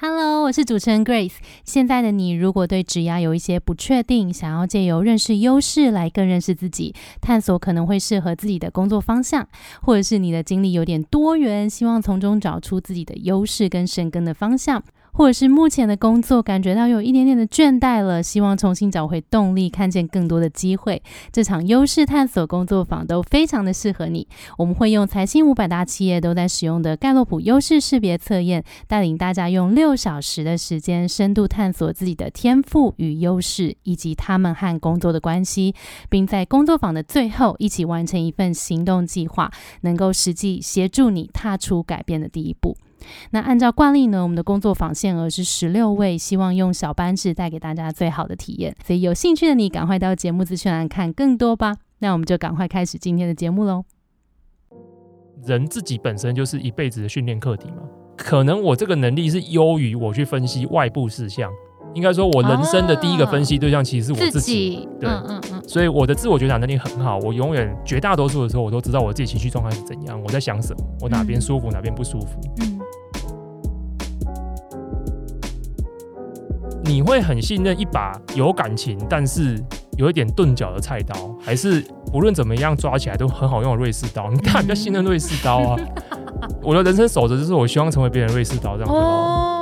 Hello，我是主持人 Grace。现在的你，如果对职涯有一些不确定，想要借由认识优势来更认识自己，探索可能会适合自己的工作方向，或者是你的经历有点多元，希望从中找出自己的优势跟深耕的方向。或者是目前的工作感觉到有一点点的倦怠了，希望重新找回动力，看见更多的机会。这场优势探索工作坊都非常的适合你。我们会用财新五百大企业都在使用的盖洛普优势识别测验，带领大家用六小时的时间，深度探索自己的天赋与优势，以及他们和工作的关系，并在工作坊的最后一起完成一份行动计划，能够实际协助你踏出改变的第一步。那按照惯例呢，我们的工作坊限额是十六位，希望用小班制带给大家最好的体验。所以有兴趣的你，赶快到节目资讯栏看更多吧。那我们就赶快开始今天的节目喽。人自己本身就是一辈子的训练课题嘛，可能我这个能力是优于我去分析外部事项。应该说，我人生的第一个分析对象其实是我自己。对，嗯嗯嗯。所以我的自我觉察能力很好，我永远绝大多数的时候，我都知道我自己情绪状态是怎样，我在想什么，我哪边舒服，哪边不舒服。嗯。你会很信任一把有感情，但是有一点钝角的菜刀，还是无论怎么样抓起来都很好用的瑞士刀？你当然，比较信任瑞士刀啊。我的人生守则就是，我希望成为别人瑞士刀这样。哦。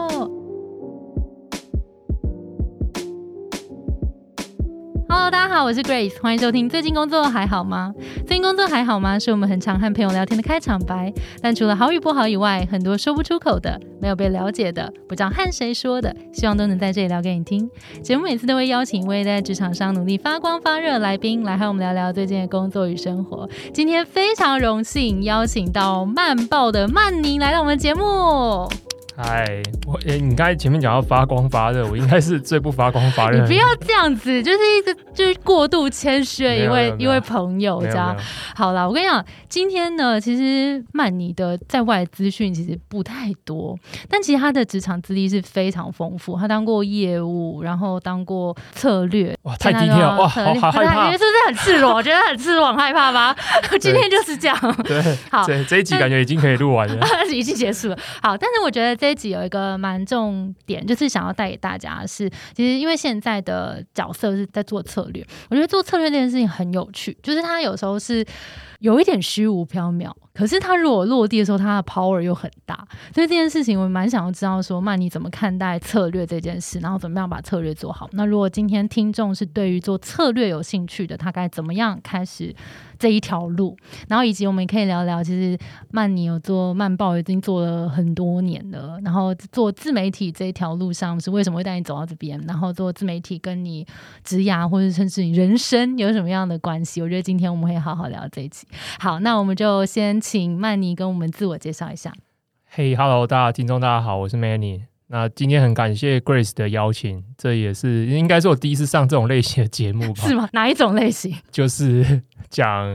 好，我是 Grace，欢迎收听。最近工作还好吗？最近工作还好吗？是我们很常和朋友聊天的开场白。但除了好与不好以外，很多说不出口的、没有被了解的、不知道和谁说的，希望都能在这里聊给你听。节目每次都会邀请一位在职场上努力发光发热来宾，来和我们聊聊最近的工作与生活。今天非常荣幸邀请到慢报的曼宁来到我们节目。嗨，我诶，你刚才前面讲要发光发热，我应该是最不发光发热。你不要这样子，就是一直就是过度谦虚的一位一位朋友，这样。好了，我跟你讲，今天呢，其实曼尼的在外资讯其实不太多，但其实他的职场资历是非常丰富。他当过业务，然后当过策略。哇，太低调哇，好害怕，是不是很赤裸？我觉得很赤裸，很害怕吧？今天就是这样。对，好，这这一集感觉已经可以录完了，已经结束了。好，但是我觉得这。这集有一个蛮重点，就是想要带给大家是，其实因为现在的角色是在做策略，我觉得做策略这件事情很有趣，就是它有时候是有一点虚无缥缈。可是他如果落地的时候，他的 power 又很大，所以这件事情我蛮想要知道说，曼你怎么看待策略这件事，然后怎么样把策略做好？那如果今天听众是对于做策略有兴趣的，他该怎么样开始这一条路？然后以及我们也可以聊聊，其实曼尼有做慢报已经做了很多年了，然后做自媒体这一条路上是为什么会带你走到这边？然后做自媒体跟你职涯或者甚至你人生有什么样的关系？我觉得今天我们会好好聊这一期。好，那我们就先。请曼妮跟我们自我介绍一下。嘿，Hello，大家听众大家好，我是 Manny。那今天很感谢 Grace 的邀请，这也是应该是我第一次上这种类型的节目吧？是吗？哪一种类型？就是讲。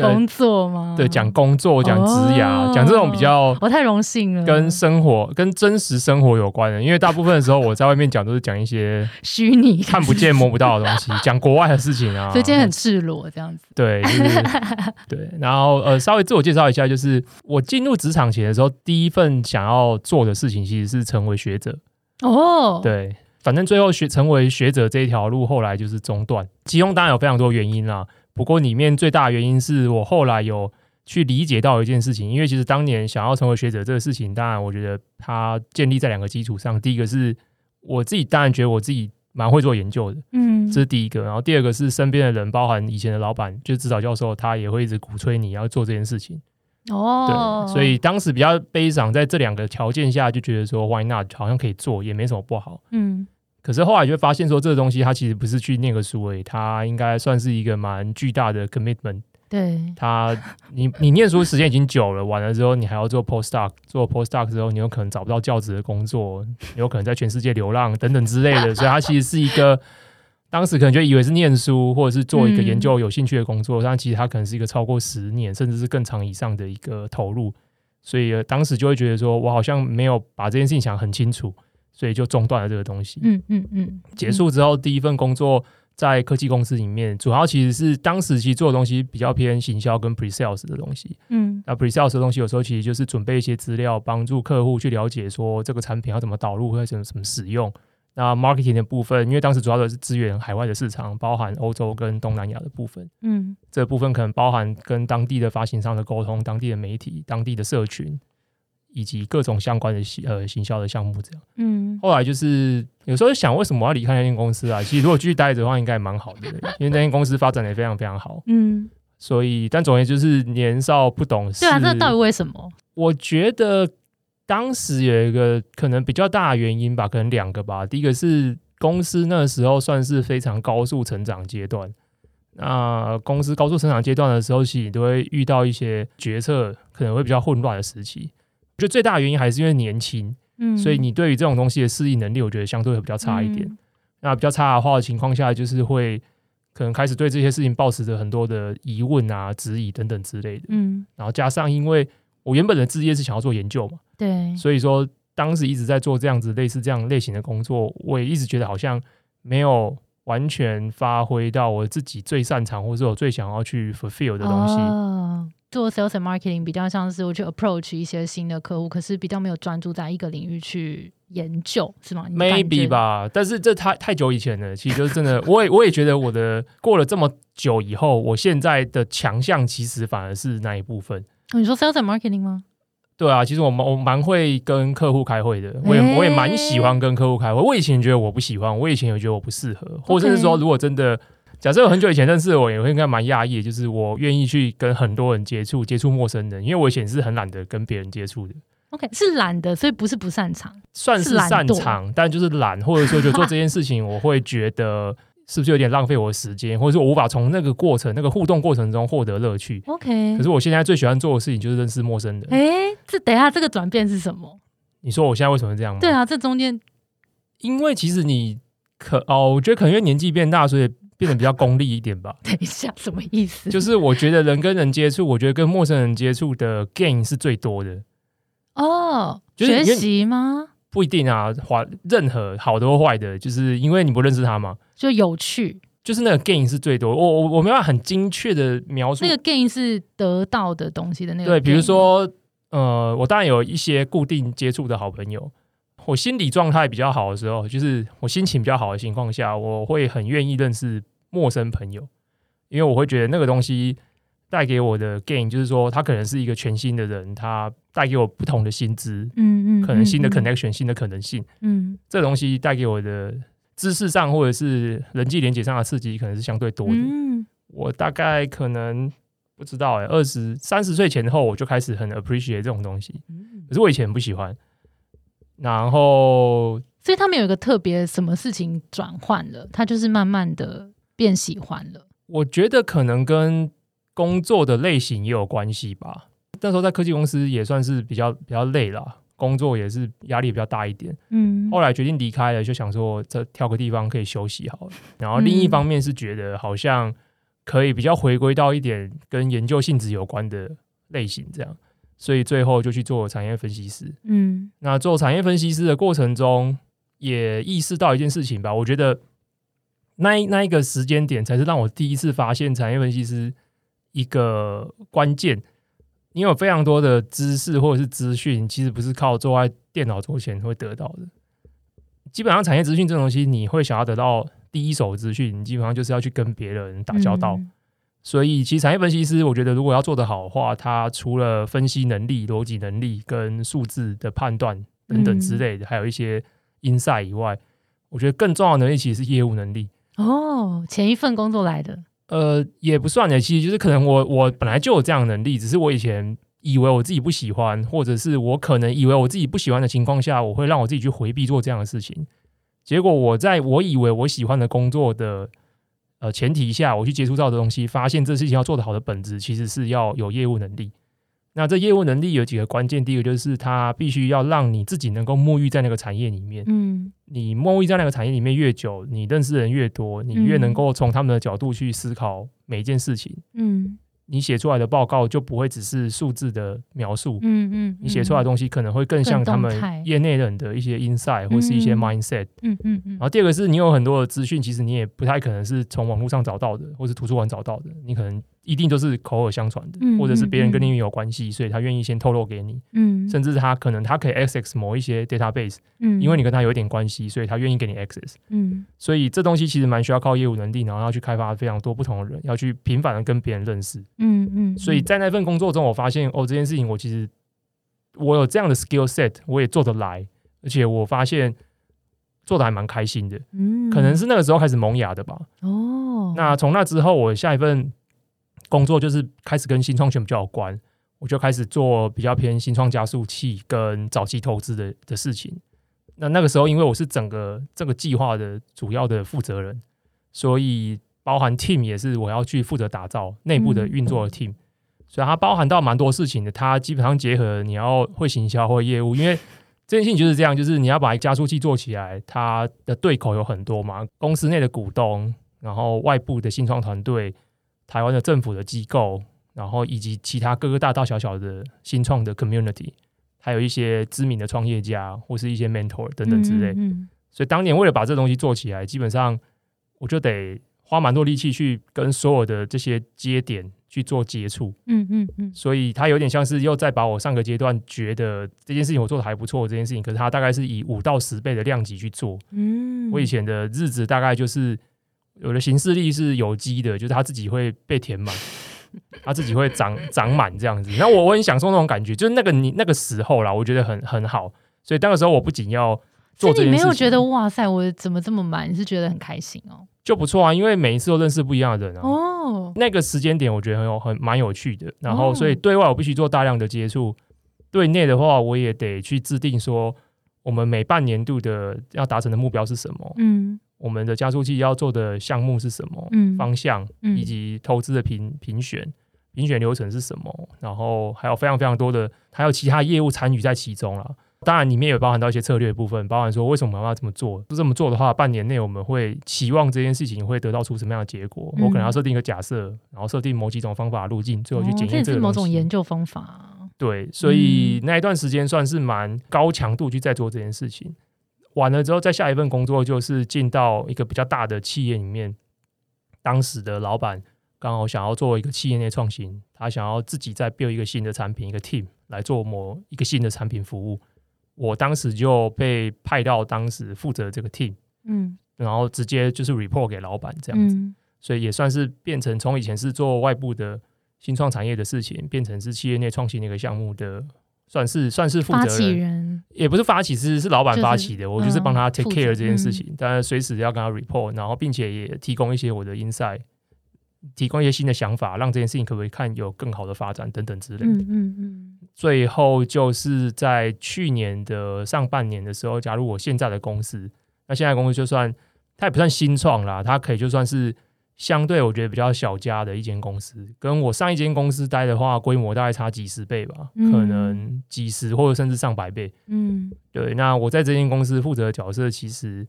工作吗？对，讲工作，讲职涯，讲这种比较，我太荣幸了。跟生活、跟真实生活有关的，因为大部分的时候我在外面讲都是讲一些虚拟、看不见、摸不到的东西，讲国外的事情啊。所以今天很赤裸这样子。对，对。然后呃，稍微自我介绍一下，就是我进入职场前的时候，第一份想要做的事情其实是成为学者。哦，对，反正最后学成为学者这一条路，后来就是中断，其中当然有非常多原因啦。不过里面最大的原因是我后来有去理解到一件事情，因为其实当年想要成为学者这个事情，当然我觉得它建立在两个基础上。第一个是我自己当然觉得我自己蛮会做研究的，嗯，这是第一个。然后第二个是身边的人，包含以前的老板，就是指导教授，他也会一直鼓吹你要做这件事情。哦，对，所以当时比较悲伤，在这两个条件下就觉得说，Why not？好像可以做，也没什么不好。嗯。可是后来就会发现，说这个东西它其实不是去念个书诶，它应该算是一个蛮巨大的 commitment。对，它你你念书时间已经久了，完了之后你还要做 postdoc，做 postdoc 之后你有可能找不到教职的工作，有可能在全世界流浪等等之类的，所以它其实是一个 当时可能就以为是念书或者是做一个研究有兴趣的工作，但其实它可能是一个超过十年甚至是更长以上的一个投入，所以当时就会觉得说我好像没有把这件事情想很清楚。所以就中断了这个东西。嗯嗯嗯。结束之后，第一份工作在科技公司里面，主要其实是当时其实做的东西比较偏行销跟 pre sales 的东西。嗯，那 pre sales 的东西有时候其实就是准备一些资料，帮助客户去了解说这个产品要怎么导入或者怎么怎么使用。那 marketing 的部分，因为当时主要的是支援海外的市场，包含欧洲跟东南亚的部分。嗯，这部分可能包含跟当地的发行商的沟通、当地的媒体、当地的社群，以及各种相关的呃行销的项目这样。嗯，后来就是有时候想，为什么要离开那间公司啊？其实如果继续待着的话，应该蛮好的，因为那间公司发展的非常非常好。嗯，所以但总而言之就是年少不懂事。对啊，这到底为什么？我觉得。当时有一个可能比较大的原因吧，可能两个吧。第一个是公司那时候算是非常高速成长阶段，那公司高速成长阶段的时候，其实都会遇到一些决策可能会比较混乱的时期。我觉得最大的原因还是因为年轻，嗯，所以你对于这种东西的适应能力，我觉得相对会比较差一点。那比较差的话的情况下，就是会可能开始对这些事情抱持着很多的疑问啊、质疑等等之类的。嗯，然后加上因为我原本的职业是想要做研究嘛。对，所以说当时一直在做这样子类似这样类型的工作，我也一直觉得好像没有完全发挥到我自己最擅长或者我最想要去 fulfill 的东西。做 sales and marketing 比较像是我去 approach 一些新的客户，可是比较没有专注在一个领域去研究，是吗？Maybe 吧，但是这太太久以前了，其实就是真的，我也我也觉得我的过了这么久以后，我现在的强项其实反而是那一部分。你说 sales and marketing 吗？对啊，其实我蛮我蛮会跟客户开会的，我也我也蛮喜欢跟客户开会。我以前觉得我不喜欢，我以前也觉得我不适合，或者是说，如果真的假设我很久以前认识我，也会应该蛮讶异，就是我愿意去跟很多人接触，接触陌生人，因为我以前是很懒得跟别人接触的。OK，是懒的，所以不是不擅长，算是擅长，但就是懒，或者说就做这件事情，我会觉得。是不是有点浪费我的时间，或者说我无法从那个过程、那个互动过程中获得乐趣？OK。可是我现在最喜欢做的事情就是认识陌生人。哎，这等下这个转变是什么？你说我现在为什么这样吗？对啊，这中间，因为其实你可哦，我觉得可能因为年纪变大，所以变得比较功利一点吧。等一下，什么意思？就是我觉得人跟人接触，我觉得跟陌生人接触的 gain 是最多的。哦，学习吗？不一定啊，坏任何好的或坏的，就是因为你不认识他嘛，就有趣，就是那个 gain 是最多。我我我没办法很精确的描述，那个 gain 是得到的东西的那个。对，比如说，呃，我当然有一些固定接触的好朋友，我心理状态比较好的时候，就是我心情比较好的情况下，我会很愿意认识陌生朋友，因为我会觉得那个东西。带给我的 gain 就是说，他可能是一个全新的人，他带给我不同的薪资，嗯嗯，可能新的 connection，新的可能性，嗯，这东西带给我的知识上或者是人际连接上的刺激，可能是相对多的。嗯，我大概可能不知道哎，二十三十岁前后我就开始很 appreciate 这种东西，可是我以前不喜欢。然后，所以他们有一个特别什么事情转换了，他就是慢慢的变喜欢了。我觉得可能跟工作的类型也有关系吧。那时候在科技公司也算是比较比较累了，工作也是压力比较大一点。嗯，后来决定离开了，就想说这挑个地方可以休息好了。然后另一方面是觉得好像可以比较回归到一点跟研究性质有关的类型，这样，所以最后就去做产业分析师。嗯，那做产业分析师的过程中，也意识到一件事情吧。我觉得那那一个时间点才是让我第一次发现产业分析师。一个关键，你有非常多的知识或者是资讯，其实不是靠坐在电脑桌前会得到的。基本上，产业资讯这东西，你会想要得到第一手资讯，你基本上就是要去跟别人打交道。所以，其实产业分析师，我觉得如果要做得好的话，他除了分析能力、逻辑能力跟数字的判断等等之类的，还有一些 insight 以外，我觉得更重要的能力其实是业务能力。哦，前一份工作来的。呃，也不算的，其实就是可能我我本来就有这样的能力，只是我以前以为我自己不喜欢，或者是我可能以为我自己不喜欢的情况下，我会让我自己去回避做这样的事情。结果我在我以为我喜欢的工作的呃前提下，我去接触到的东西，发现这事情要做得好的本质其实是要有业务能力。那这业务能力有几个关键，第一个就是它必须要让你自己能够沐浴在那个产业里面。嗯，你沐浴在那个产业里面越久，你认识人越多，你越能够从他们的角度去思考每一件事情。嗯，你写出来的报告就不会只是数字的描述，嗯嗯，你写出来的东西可能会更像他们业内人的一些 insight 或是一些 mindset，嗯嗯嗯。然后第二个是你有很多的资讯，其实你也不太可能是从网络上找到的，或是图书馆找到的，你可能。一定都是口耳相传的，或者是别人跟你有关系，所以他愿意先透露给你。嗯，甚至他可能他可以 access 某一些 database，嗯，因为你跟他有一点关系，所以他愿意给你 access。嗯，所以这东西其实蛮需要靠业务能力，然后要去开发非常多不同的人，要去频繁的跟别人认识。嗯嗯，所以在那份工作中，我发现哦，这件事情我其实我有这样的 skill set，我也做得来，而且我发现做的还蛮开心的。嗯，可能是那个时候开始萌芽的吧。哦，那从那之后，我下一份。工作就是开始跟新创圈比较有关，我就开始做比较偏新创加速器跟早期投资的的事情。那那个时候，因为我是整个这个计划的主要的负责人，所以包含 team 也是我要去负责打造内部的运作的 team。所以它包含到蛮多事情的，它基本上结合你要会行销或业务，因为 这件事情就是这样，就是你要把加速器做起来，它的对口有很多嘛，公司内的股东，然后外部的新创团队。台湾的政府的机构，然后以及其他各个大大小小的新创的 community，还有一些知名的创业家或是一些 mentor 等等之类。所以当年为了把这东西做起来，基本上我就得花蛮多力气去跟所有的这些节点去做接触。嗯嗯嗯。所以它有点像是又再把我上个阶段觉得这件事情我做的还不错这件事情，可是它大概是以五到十倍的量级去做。嗯。我以前的日子大概就是。有的形式力是有机的，就是它自己会被填满，它自己会长长满这样子。那我我很享受那种感觉，就是那个你那个时候啦，我觉得很很好。所以那个时候我不仅要做这件事，你没有觉得哇塞，我怎么这么满？你是觉得很开心哦？就不错啊，因为每一次都认识不一样的人啊。哦，那个时间点我觉得很有很蛮有趣的。然后所以对外我必须做大量的接触，对内的话我也得去制定说我们每半年度的要达成的目标是什么。嗯。我们的加速器要做的项目是什么？嗯，方向以及投资的评评选评选流程是什么？然后还有非常非常多的，还有其他业务参与在其中了。当然里面也包含到一些策略部分，包含说为什么我们要这么做？就这么做的话，半年内我们会期望这件事情会得到出什么样的结果？我可能要设定一个假设，然后设定某几种方法路径，最后去检验这个。是某种研究方法。对，所以那一段时间算是蛮高强度去在做这件事情。完了之后，再下一份工作就是进到一个比较大的企业里面。当时的老板刚好想要做一个企业内创新，他想要自己再 build 一个新的产品，一个 team 来做某一个新的产品服务。我当时就被派到当时负责这个 team，嗯，然后直接就是 report 给老板这样子，所以也算是变成从以前是做外部的新创产业的事情，变成是企业内创新的一个项目的。算是算是负责人，也不是发起，是是老板发起的。我就是帮他 take care 这件事情，当然随时要跟他 report，然后并且也提供一些我的 insight，提供一些新的想法，让这件事情可不可以看有更好的发展等等之类的。嗯嗯嗯。最后就是在去年的上半年的时候，加入我现在的公司。那现在公司就算它也不算新创啦，它可以就算是。相对我觉得比较小家的一间公司，跟我上一间公司待的话，规模大概差几十倍吧，可能几十或者甚至上百倍。嗯，对。那我在这间公司负责的角色，其实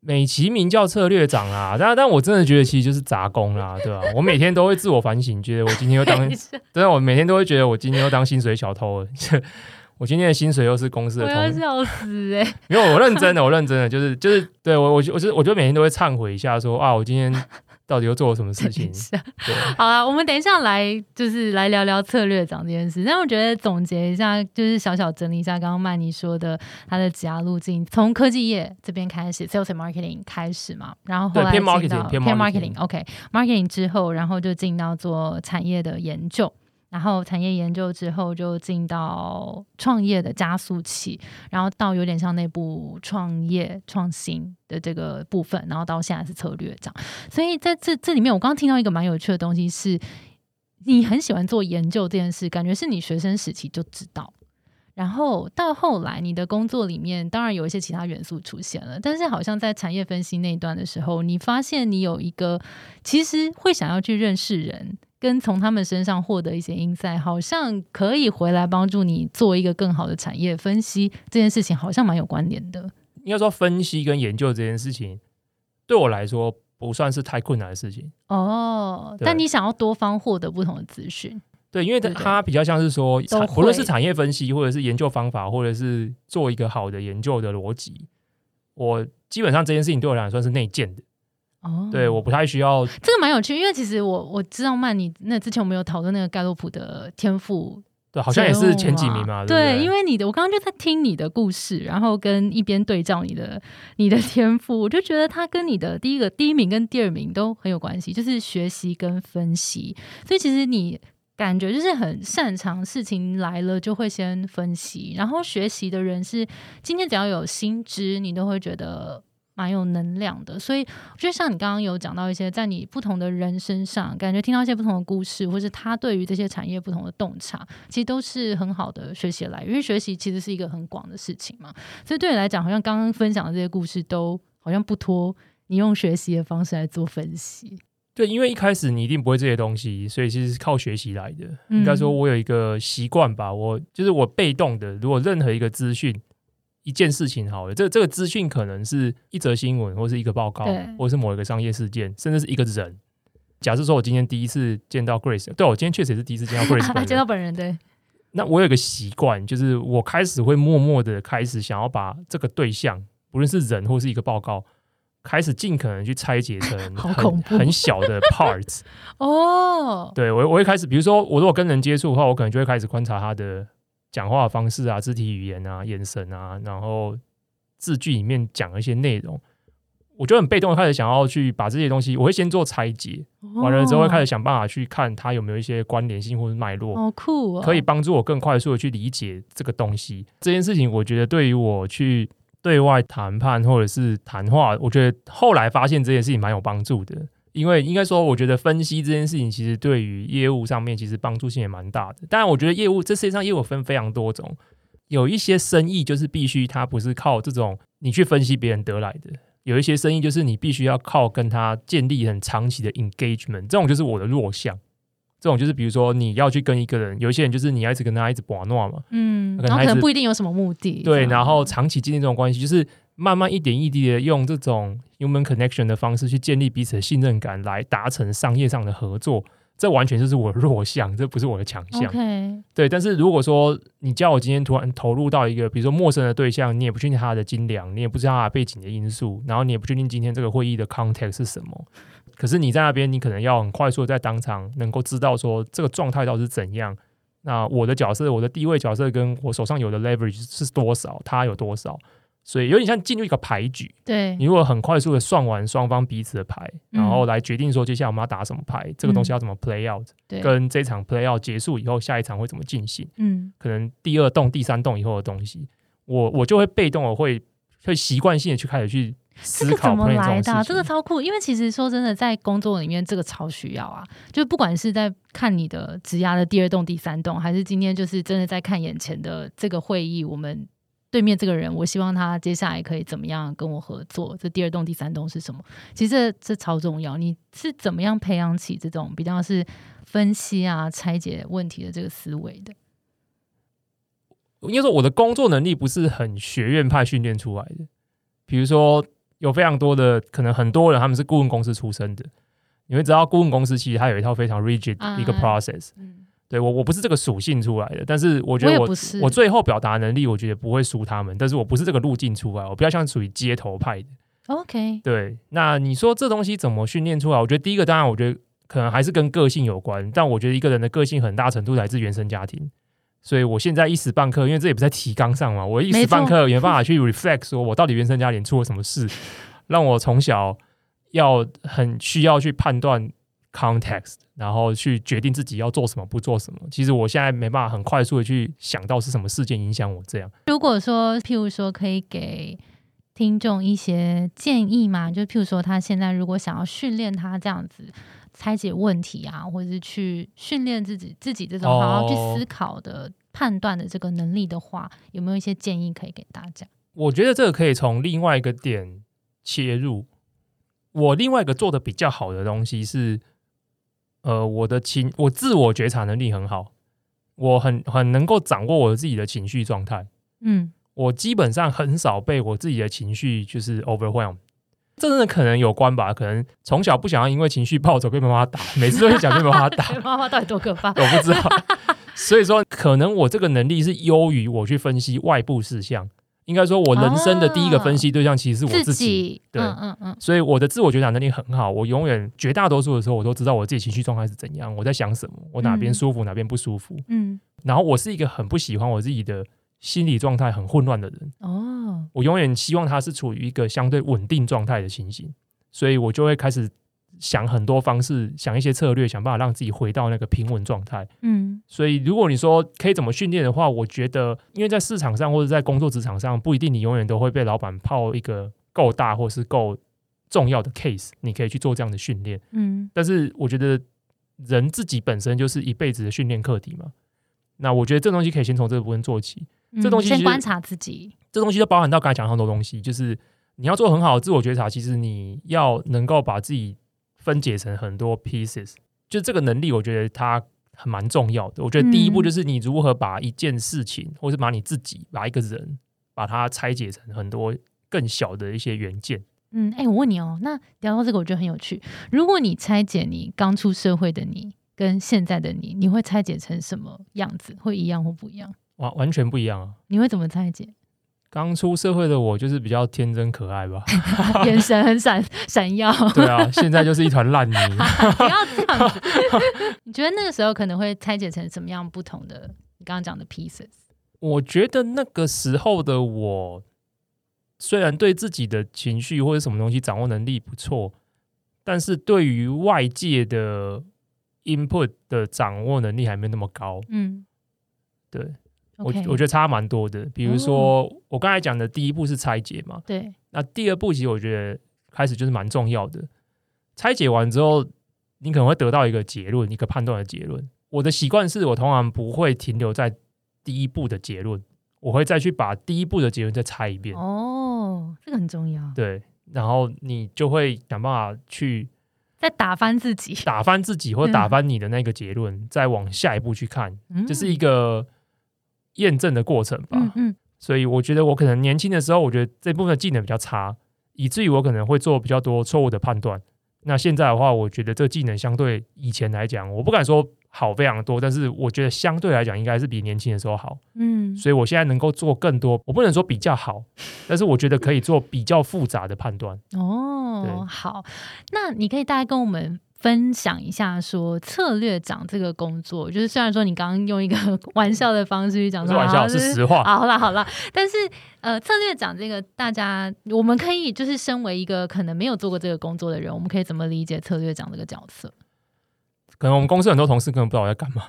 美其名叫策略长啦，但但我真的觉得其实就是杂工啦，对吧？我每天都会自我反省，觉得我今天又当，真的我每天都会觉得我今天又当薪水小偷了。我今天的薪水又是公司的，我要笑死哎！因为我认真的，我认真的，就是就是对我我我就我就每天都会忏悔一下，说啊，我今天。到底又做了什么事情？好啊，我们等一下来就是来聊聊策略长这件事。那我觉得总结一下，就是小小整理一下刚刚曼妮说的他的职涯路径，从科技业这边开始，sales and marketing 开始嘛，然后后来偏 marketing，偏 marketing，OK，marketing 之后，然后就进到做产业的研究。然后产业研究之后，就进到创业的加速器，然后到有点像内部创业创新的这个部分，然后到现在是策略长。所以在这这里面，我刚刚听到一个蛮有趣的东西，是你很喜欢做研究这件事，感觉是你学生时期就知道。然后到后来，你的工作里面当然有一些其他元素出现了，但是好像在产业分析那一段的时候，你发现你有一个其实会想要去认识人。跟从他们身上获得一些 insight，好像可以回来帮助你做一个更好的产业分析，这件事情好像蛮有关联的。应该说，分析跟研究这件事情对我来说不算是太困难的事情。哦，但你想要多方获得不同的资讯。对，因为它比较像是说，不论是产业分析，或者是研究方法，或者是做一个好的研究的逻辑，我基本上这件事情对我来说算是内建的。哦，对，我不太需要。这个蛮有趣，因为其实我我知道曼尼那之前我们有讨论那个盖洛普的天赋，对，好像也是前几名嘛。对，因为你的，我刚刚就在听你的故事，然后跟一边对照你的你的天赋，我就觉得他跟你的第一个第一名跟第二名都很有关系，就是学习跟分析。所以其实你。感觉就是很擅长事情来了就会先分析，然后学习的人是今天只要有新知，你都会觉得蛮有能量的。所以我觉得像你刚刚有讲到一些在你不同的人身上，感觉听到一些不同的故事，或是他对于这些产业不同的洞察，其实都是很好的学习来源。因为学习其实是一个很广的事情嘛，所以对你来讲，好像刚刚分享的这些故事都好像不脱你用学习的方式来做分析。对，因为一开始你一定不会这些东西，所以其实是靠学习来的。应该说，我有一个习惯吧，我就是我被动的。如果任何一个资讯、一件事情，好了，这这个资讯可能是一则新闻，或是一个报告，或者是某一个商业事件，甚至是一个人。假设说我今天第一次见到 Grace，对我今天确实也是第一次见到 Grace，见到本人。对，那我有个习惯，就是我开始会默默的开始想要把这个对象，不论是人或是一个报告。开始尽可能去拆解成 很很小的 parts 哦，对我我会开始，比如说我如果跟人接触的话，我可能就会开始观察他的讲话方式啊、肢体语言啊、眼神啊，然后字句里面讲一些内容，我就很被动的开始想要去把这些东西，我会先做拆解，完了之后会开始想办法去看它有没有一些关联性或者脉络，好酷，可以帮助我更快速的去理解这个东西。这件事情，我觉得对于我去。对外谈判或者是谈话，我觉得后来发现这件事情蛮有帮助的，因为应该说，我觉得分析这件事情其实对于业务上面其实帮助性也蛮大的。当然，我觉得业务这世界上业务分非常多种，有一些生意就是必须它不是靠这种你去分析别人得来的，有一些生意就是你必须要靠跟他建立很长期的 engagement，这种就是我的弱项。这种就是，比如说你要去跟一个人，有一些人就是你要一直跟他一直玩闹嘛，嗯，然后可能不一定有什么目的，对，然后长期建立这种关系，就是慢慢一点一滴的用这种 human connection 的方式去建立彼此的信任感，来达成商业上的合作，这完全就是我的弱项，这不是我的强项。对，但是如果说你叫我今天突然投入到一个，比如说陌生的对象，你也不确定他的斤两，你也不知道他背景的因素，然后你也不确定今天这个会议的 context 是什么。可是你在那边，你可能要很快速的在当场能够知道说这个状态到底是怎样。那我的角色，我的地位角色跟我手上有的 leverage 是多少，他有多少，所以有点像进入一个牌局。对，你如果很快速的算完双方彼此的牌，然后来决定说接下来我们要打什么牌，这个东西要怎么 play out，跟这场 play out 结束以后下一场会怎么进行。嗯，可能第二洞、第三洞以后的东西，我我就会被动的会会习惯性的去开始去。这个怎么来的？这个超酷，因为其实说真的，在工作里面，这个超需要啊。就不管是在看你的职涯的第二栋、第三栋，还是今天就是真的在看眼前的这个会议，我们对面这个人，我希望他接下来可以怎么样跟我合作？这第二栋、第三栋是什么？其实这超重要。你是怎么样培养起这种比较是分析啊、拆解问题的这个思维的？应该说，我的工作能力不是很学院派训练出来的，比如说。有非常多的可能，很多人他们是顾问公司出身的。你会知道，顾问公司其实它有一套非常 rigid 一个 process。对我，我不是这个属性出来的，但是我觉得我我最后表达能力，我觉得不会输他们。但是我不是这个路径出来，我比较像属于街头派的。OK，对。那你说这东西怎么训练出来？我觉得第一个，当然我觉得可能还是跟个性有关。但我觉得一个人的个性很大程度来自原生家庭。所以我现在一时半刻，因为这也不在提纲上嘛，我一时半刻也没办法去 reflect，说我到底原生家庭出了什么事，让我从小要很需要去判断 context，然后去决定自己要做什么不做什么。其实我现在没办法很快速的去想到是什么事件影响我这样。如果说，譬如说，可以给听众一些建议嘛？就譬如说，他现在如果想要训练他这样子。拆解问题啊，或者是去训练自己自己这种好好去思考的判断的这个能力的话，有没有一些建议可以给大家？我觉得这个可以从另外一个点切入。我另外一个做的比较好的东西是，呃，我的情我自我觉察能力很好，我很很能够掌握我自己的情绪状态。嗯，我基本上很少被我自己的情绪就是 overwhelm。这真的可能有关吧？可能从小不想要因为情绪暴走被妈妈打，每次都会讲被妈妈打。妈妈到底多可怕？我不知道。所以说，可能我这个能力是优于我去分析外部事项。应该说，我人生的第一个分析对象其实是我自己。对，嗯嗯嗯。所以我的自我觉察能力很好。我永远绝大多数的时候，我都知道我自己情绪状态是怎样，我在想什么，我哪边舒服，哪边不舒服。嗯。然后我是一个很不喜欢我自己的心理状态很混乱的人。哦。我永远希望他是处于一个相对稳定状态的情形，所以我就会开始。想很多方式，想一些策略，想办法让自己回到那个平稳状态。嗯，所以如果你说可以怎么训练的话，我觉得，因为在市场上或者在工作职场上，不一定你永远都会被老板泡一个够大或是够重要的 case，你可以去做这样的训练。嗯，但是我觉得人自己本身就是一辈子的训练课题嘛。那我觉得这东西可以先从这个部分做起。这东西先观察自己，这东西就包含到刚才讲很多东西，就是你要做很好的自我觉察，其实你要能够把自己。分解成很多 pieces，就这个能力，我觉得它很蛮重要的。我觉得第一步就是你如何把一件事情，或是把你自己，把一个人，把它拆解成很多更小的一些元件。嗯，哎，我问你哦，那聊到这个，我觉得很有趣。如果你拆解你刚出社会的你跟现在的你，你会拆解成什么样子？会一样或不一样？完完全不一样啊！你会怎么拆解？刚出社会的我就是比较天真可爱吧，眼神很闪 闪耀。对啊，现在就是一团烂泥。不要这样子。你觉得那个时候可能会拆解成什么样不同的？你刚刚讲的 pieces。我觉得那个时候的我，虽然对自己的情绪或者什么东西掌握能力不错，但是对于外界的 input 的掌握能力还没那么高。嗯，对。我我觉得差蛮多的，比如说我刚才讲的第一步是拆解嘛，对，那第二步其实我觉得开始就是蛮重要的。拆解完之后，你可能会得到一个结论，一个判断的结论。我的习惯是我通常不会停留在第一步的结论，我会再去把第一步的结论再拆一遍。哦，这个很重要。对，然后你就会想办法去再打翻自己，打翻自己或者打翻你的那个结论，再往下一步去看，这是一个。验证的过程吧，嗯嗯，所以我觉得我可能年轻的时候，我觉得这部分技能比较差，以至于我可能会做比较多错误的判断。那现在的话，我觉得这个技能相对以前来讲，我不敢说好非常多，但是我觉得相对来讲应该是比年轻的时候好。嗯，所以我现在能够做更多，我不能说比较好，但是我觉得可以做比较复杂的判断。哦，好，那你可以大概跟我们。分享一下，说策略长这个工作，就是虽然说你刚刚用一个 玩笑的方式去讲，是玩笑，是实话。好了好了，但是呃，策略长这个，大家我们可以就是身为一个可能没有做过这个工作的人，我们可以怎么理解策略长这个角色？可能我们公司很多同事根本不知道我在干嘛。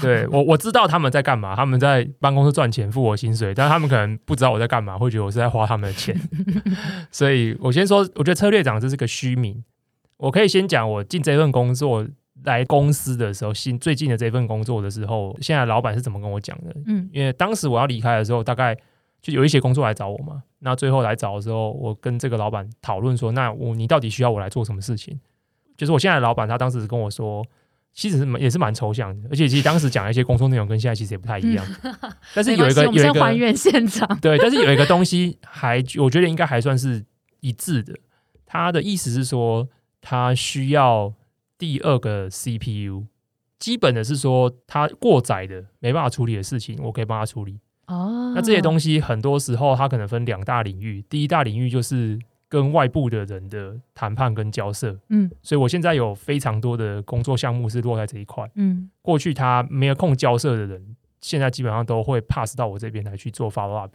对我我知道他们在干嘛，他们在办公室赚钱付我薪水，但是他们可能不知道我在干嘛，会觉得我是在花他们的钱。所以我先说，我觉得策略长这是个虚名。我可以先讲，我进这份工作来公司的时候，新最近的这份工作的时候，现在老板是怎么跟我讲的？嗯，因为当时我要离开的时候，大概就有一些工作来找我嘛。那最后来找的时候，我跟这个老板讨论说，那我你到底需要我来做什么事情？就是我现在的老板，他当时跟我说，其实是也是蛮抽象的，而且其实当时讲的一些工作内容跟现在其实也不太一样。但是有一个有一个还原现场，对，但是有一个东西还我觉得应该还算是一致的。他的意思是说。它需要第二个 CPU，基本的是说它过载的没办法处理的事情，我可以帮他处理。哦，那这些东西很多时候它可能分两大领域，第一大领域就是跟外部的人的谈判跟交涉。嗯，所以我现在有非常多的工作项目是落在这一块。嗯，过去他没有空交涉的人，现在基本上都会 pass 到我这边来去做 follow up，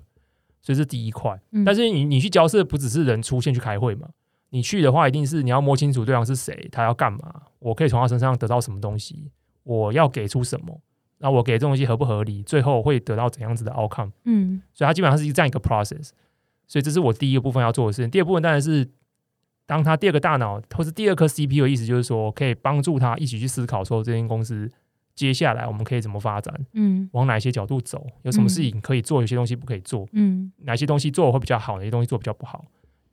所以是第一块。但是你你去交涉不只是人出现去开会嘛？你去的话，一定是你要摸清楚对方是谁，他要干嘛，我可以从他身上得到什么东西，我要给出什么，那我给这东西合不合理，最后会得到怎样子的 outcome？嗯，所以它基本上是一这样一个 process。所以这是我第一个部分要做的事情。第二部分当然是当他第二个大脑或是第二颗 CPU 的意思，就是说可以帮助他一起去思考，说这间公司接下来我们可以怎么发展，嗯，往哪些角度走，有什么事情可以做，有些东西不可以做，嗯，哪些东西做会比较好，哪些东西做比较不好。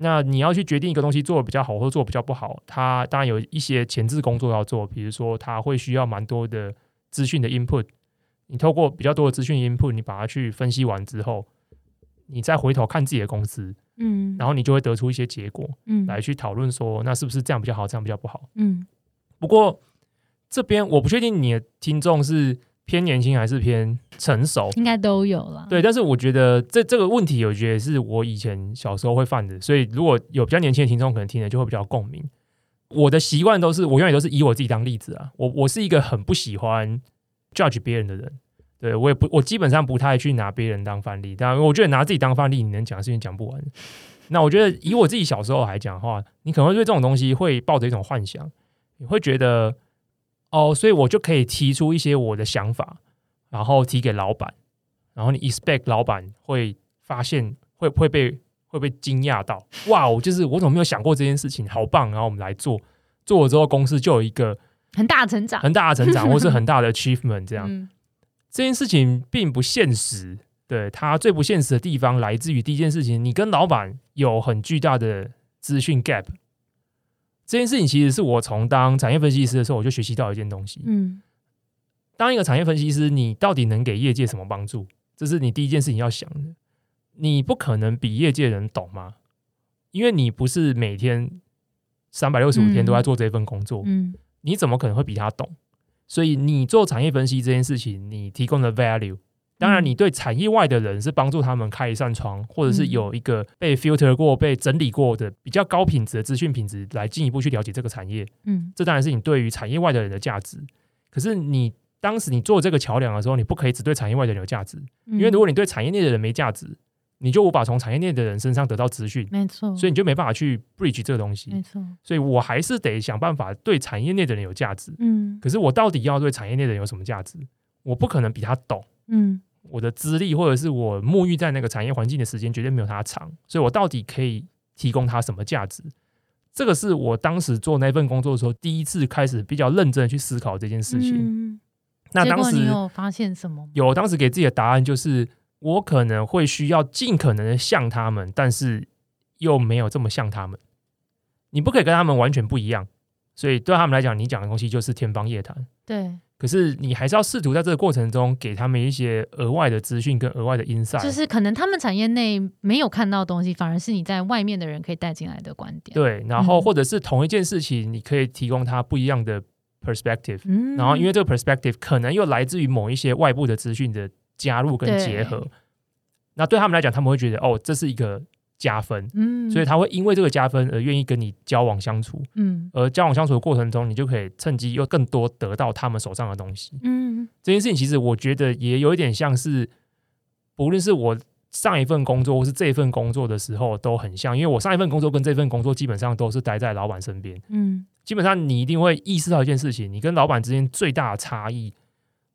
那你要去决定一个东西做的比较好或者做比较不好，它当然有一些前置工作要做，比如说它会需要蛮多的资讯的 input，你透过比较多的资讯 input，你把它去分析完之后，你再回头看自己的公司，嗯，然后你就会得出一些结果，嗯，来去讨论说，那是不是这样比较好，这样比较不好，嗯。不过这边我不确定你的听众是偏年轻还是偏成熟，应该都有了。对，但是我觉得这这个问题，我觉得是我以前小时候会犯的，所以如果有比较年轻的听众，可能听了就会比较共鸣。我的习惯都是，我永远都是以我自己当例子啊。我我是一个很不喜欢 judge 别人的人。对我也不，我基本上不太去拿别人当范例。当然，我觉得拿自己当范例，你能讲的事情讲不完。那我觉得以我自己小时候来讲的话，你可能会对这种东西会抱着一种幻想，你会觉得哦，所以我就可以提出一些我的想法，然后提给老板，然后你 expect 老板会发现会会被会被惊讶到，哇，我就是我怎么没有想过这件事情，好棒！然后我们来做，做了之后公司就有一个很大的成长，很大的成长，或是很大的 achievement 这样。这件事情并不现实，对它最不现实的地方来自于第一件事情，你跟老板有很巨大的资讯 gap。这件事情其实是我从当产业分析师的时候，我就学习到一件东西。嗯，当一个产业分析师，你到底能给业界什么帮助？这是你第一件事情要想的。你不可能比业界人懂吗？因为你不是每天三百六十五天都在做这份工作。嗯，你怎么可能会比他懂？所以你做产业分析这件事情，你提供的 value，当然你对产业外的人是帮助他们开一扇窗，或者是有一个被 filter 过、被整理过的比较高品质的资讯品质，来进一步去了解这个产业。嗯，这当然是你对于产业外的人的价值。可是你当时你做这个桥梁的时候，你不可以只对产业外的人有价值，因为如果你对产业内的人没价值。你就无法从产业内的人身上得到资讯，没错，所以你就没办法去 bridge 这个东西，没错。所以我还是得想办法对产业内的人有价值，嗯。可是我到底要对产业内的人有什么价值？我不可能比他懂，嗯。我的资历或者是我沐浴在那个产业环境的时间绝对没有他长，所以我到底可以提供他什么价值？这个是我当时做那份工作的时候第一次开始比较认真的去思考这件事情。那当时有发现什么？有，当时给自己的答案就是。我可能会需要尽可能的像他们，但是又没有这么像他们。你不可以跟他们完全不一样，所以对他们来讲，你讲的东西就是天方夜谭。对。可是你还是要试图在这个过程中给他们一些额外的资讯跟额外的 insight，就是可能他们产业内没有看到东西，反而是你在外面的人可以带进来的观点。对。然后或者是同一件事情，你可以提供他不一样的 perspective。嗯。然后因为这个 perspective 可能又来自于某一些外部的资讯的。加入跟结合，那对他们来讲，他们会觉得哦，这是一个加分，嗯，所以他会因为这个加分而愿意跟你交往相处，嗯，而交往相处的过程中，你就可以趁机又更多得到他们手上的东西，嗯，这件事情其实我觉得也有一点像是，不论是我上一份工作或是这份工作的时候都很像，因为我上一份工作跟这份工作基本上都是待在老板身边，嗯，基本上你一定会意识到一件事情，你跟老板之间最大的差异。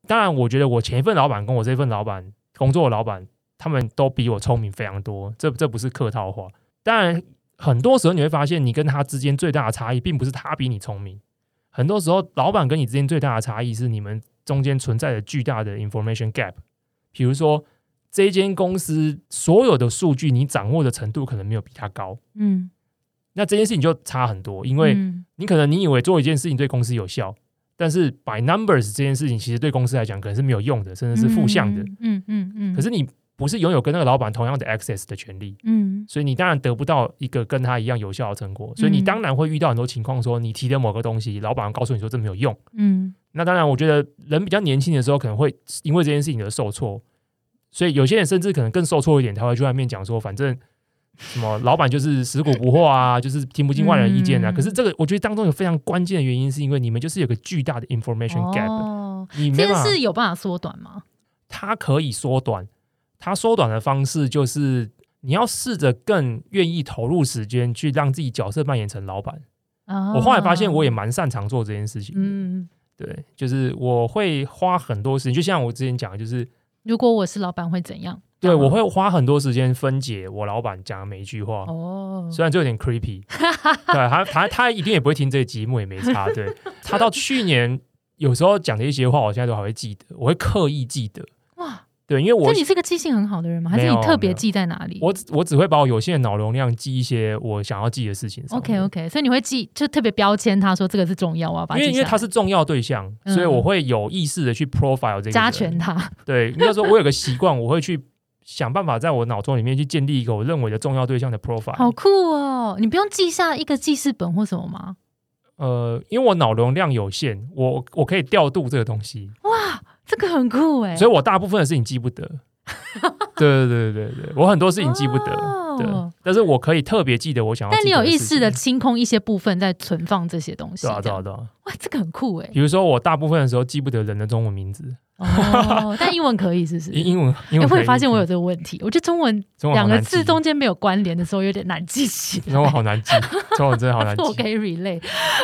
当然，我觉得我前一份老板跟我这份老板工作的老板，他们都比我聪明非常多。这这不是客套话。当然，很多时候你会发现，你跟他之间最大的差异，并不是他比你聪明。很多时候，老板跟你之间最大的差异是你们中间存在着巨大的 information gap。比如说，这间公司所有的数据，你掌握的程度可能没有比他高。嗯，那这件事情就差很多，因为你可能你以为做一件事情对公司有效。但是 by numbers 这件事情，其实对公司来讲可能是没有用的，甚至是负向的。嗯嗯嗯。可是你不是拥有跟那个老板同样的 access 的权利，嗯，所以你当然得不到一个跟他一样有效的成果。所以你当然会遇到很多情况，说你提的某个东西，老板告诉你说这没有用。嗯。那当然，我觉得人比较年轻的时候，可能会因为这件事情而受挫。所以有些人甚至可能更受挫一点，他会去外面讲说，反正。什么老板就是死骨不化啊，就是听不进外人意见啊。可是这个我觉得当中有非常关键的原因，是因为你们就是有个巨大的 information gap。你这件事有办法缩短吗？它可以缩短，它缩短的方式就是你要试着更愿意投入时间去让自己角色扮演成老板。我后来发现我也蛮擅长做这件事情。嗯，对，就是我会花很多时间，就像我之前讲的，就是如果我是老板会怎样？对，我会花很多时间分解我老板讲的每一句话。哦，虽然就有点 creepy，对他，他他一定也不会听这个节目，也没差。对他到去年有时候讲的一些话，我现在都还会记得，我会刻意记得。哇，对，因为我你是个记性很好的人吗？还是你特别记在哪里？我我只会把我有限的脑容量记一些我想要记的事情。OK OK，所以你会记，就特别标签，他说这个是重要啊，因为因为他是重要对象，所以我会有意识的去 profile 这个加权他。对，应该说我有个习惯，我会去。想办法在我脑中里面去建立一个我认为的重要对象的 profile。好酷哦！你不用记下一个记事本或什么吗？呃，因为我脑容量有限，我我可以调度这个东西。哇，这个很酷哎！所以我大部分的事情记不得。对对对对对，我很多事情记不得。对，但是我可以特别记得我想要。但你有意识的清空一些部分，在存放这些东西。对啊，对啊，对啊。哇，这个很酷哎！比如说，我大部分的时候记不得人的中文名字。哦，但英文可以，是不是？英文，英文会发现我有这个问题。我觉得中文两个字中间没有关联的时候，有点难记起。中文好难记，中文真的好难记。我可以 relay。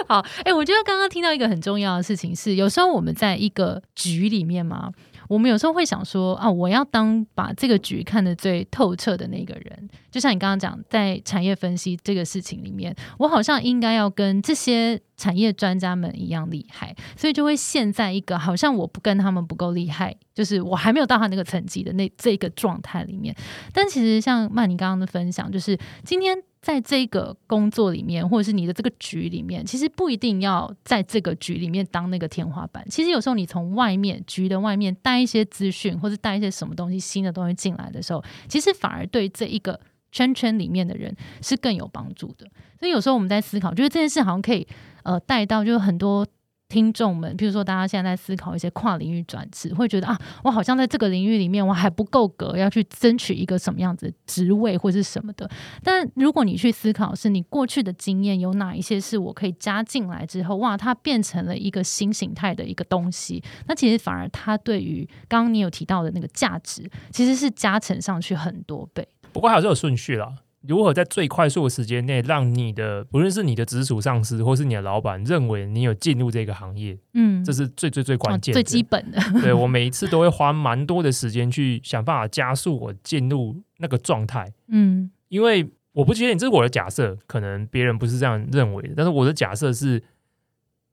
好，哎，我觉得刚刚听到一个很重要的事情是，有时候我们在一个局里面嘛。我们有时候会想说啊，我要当把这个局看得最透彻的那个人。就像你刚刚讲，在产业分析这个事情里面，我好像应该要跟这些产业专家们一样厉害，所以就会陷在一个好像我不跟他们不够厉害，就是我还没有到他那个层级的那这个状态里面。但其实像曼妮刚刚的分享，就是今天。在这个工作里面，或者是你的这个局里面，其实不一定要在这个局里面当那个天花板。其实有时候你从外面局的外面带一些资讯，或者带一些什么东西新的东西进来的时候，其实反而对这一个圈圈里面的人是更有帮助的。所以有时候我们在思考，觉得这件事好像可以呃带到，就是很多。听众们，比如说大家现在在思考一些跨领域转职，会觉得啊，我好像在这个领域里面我还不够格，要去争取一个什么样子的职位或是什么的。但如果你去思考，是你过去的经验有哪一些是我可以加进来之后，哇，它变成了一个新形态的一个东西，那其实反而它对于刚刚你有提到的那个价值，其实是加成上去很多倍。不过还是有顺序啦。如何在最快速的时间内，让你的不论是你的直属上司，或是你的老板，认为你有进入这个行业，嗯，这是最最最关键、最基本的。对我每一次都会花蛮多的时间去想办法加速我进入那个状态，嗯，因为我不确定这是我的假设，可能别人不是这样认为的，但是我的假设是，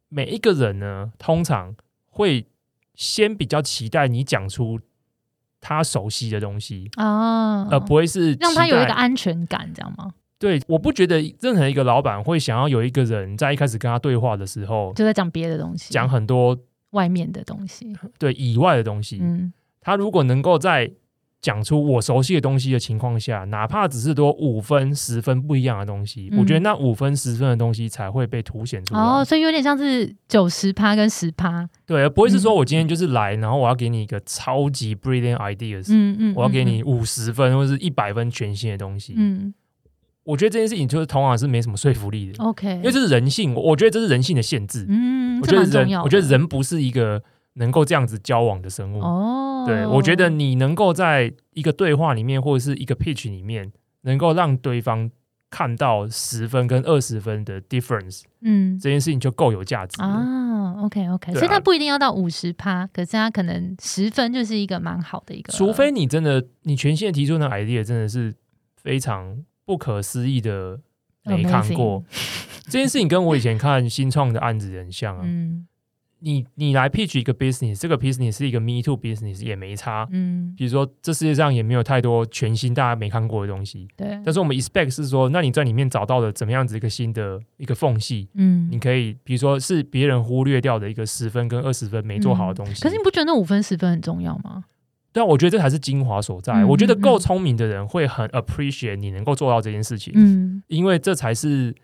每一个人呢，通常会先比较期待你讲出。他熟悉的东西啊，而不会是让他有一个安全感，这样吗？对，我不觉得任何一个老板会想要有一个人在一开始跟他对话的时候就在讲别的东西，讲很多外面的东西，对以外的东西。嗯，他如果能够在。讲出我熟悉的东西的情况下，哪怕只是多五分、十分不一样的东西，我觉得那五分、十分的东西才会被凸显出来。哦，所以有点像是九十趴跟十趴，对，而不会是说我今天就是来，然后我要给你一个超级 brilliant ideas，嗯嗯，我要给你五十分或者是一百分全新的东西。嗯，我觉得这件事情就是同样是没什么说服力的。OK，因为这是人性，我觉得这是人性的限制。嗯，我觉得人，我觉得人不是一个。能够这样子交往的生物哦，对我觉得你能够在一个对话里面或者是一个 pitch 里面，能够让对方看到十分跟二十分的 difference，嗯，这件事情就够有价值啊。OK OK，所以他不一定要到五十趴，可是他可能十分就是一个蛮好的一个。除非你真的你全线提出的 idea 真的是非常不可思议的，没看过这件事情，跟我以前看新创的案子很像啊。嗯。你你来 pitch 一个 business，这个 business 是一个 me too business 也没差，嗯，比如说这世界上也没有太多全新大家没看过的东西，对。但是我们 expect 是说，那你在里面找到了怎么样子一个新的一个缝隙，嗯，你可以比如说是别人忽略掉的一个十分跟二十分没做好的东西。可是你不觉得那五分十分很重要吗？对啊，我觉得这才是精华所在。我觉得够聪明的人会很 appreciate 你能够做到这件事情，嗯，因为这才是。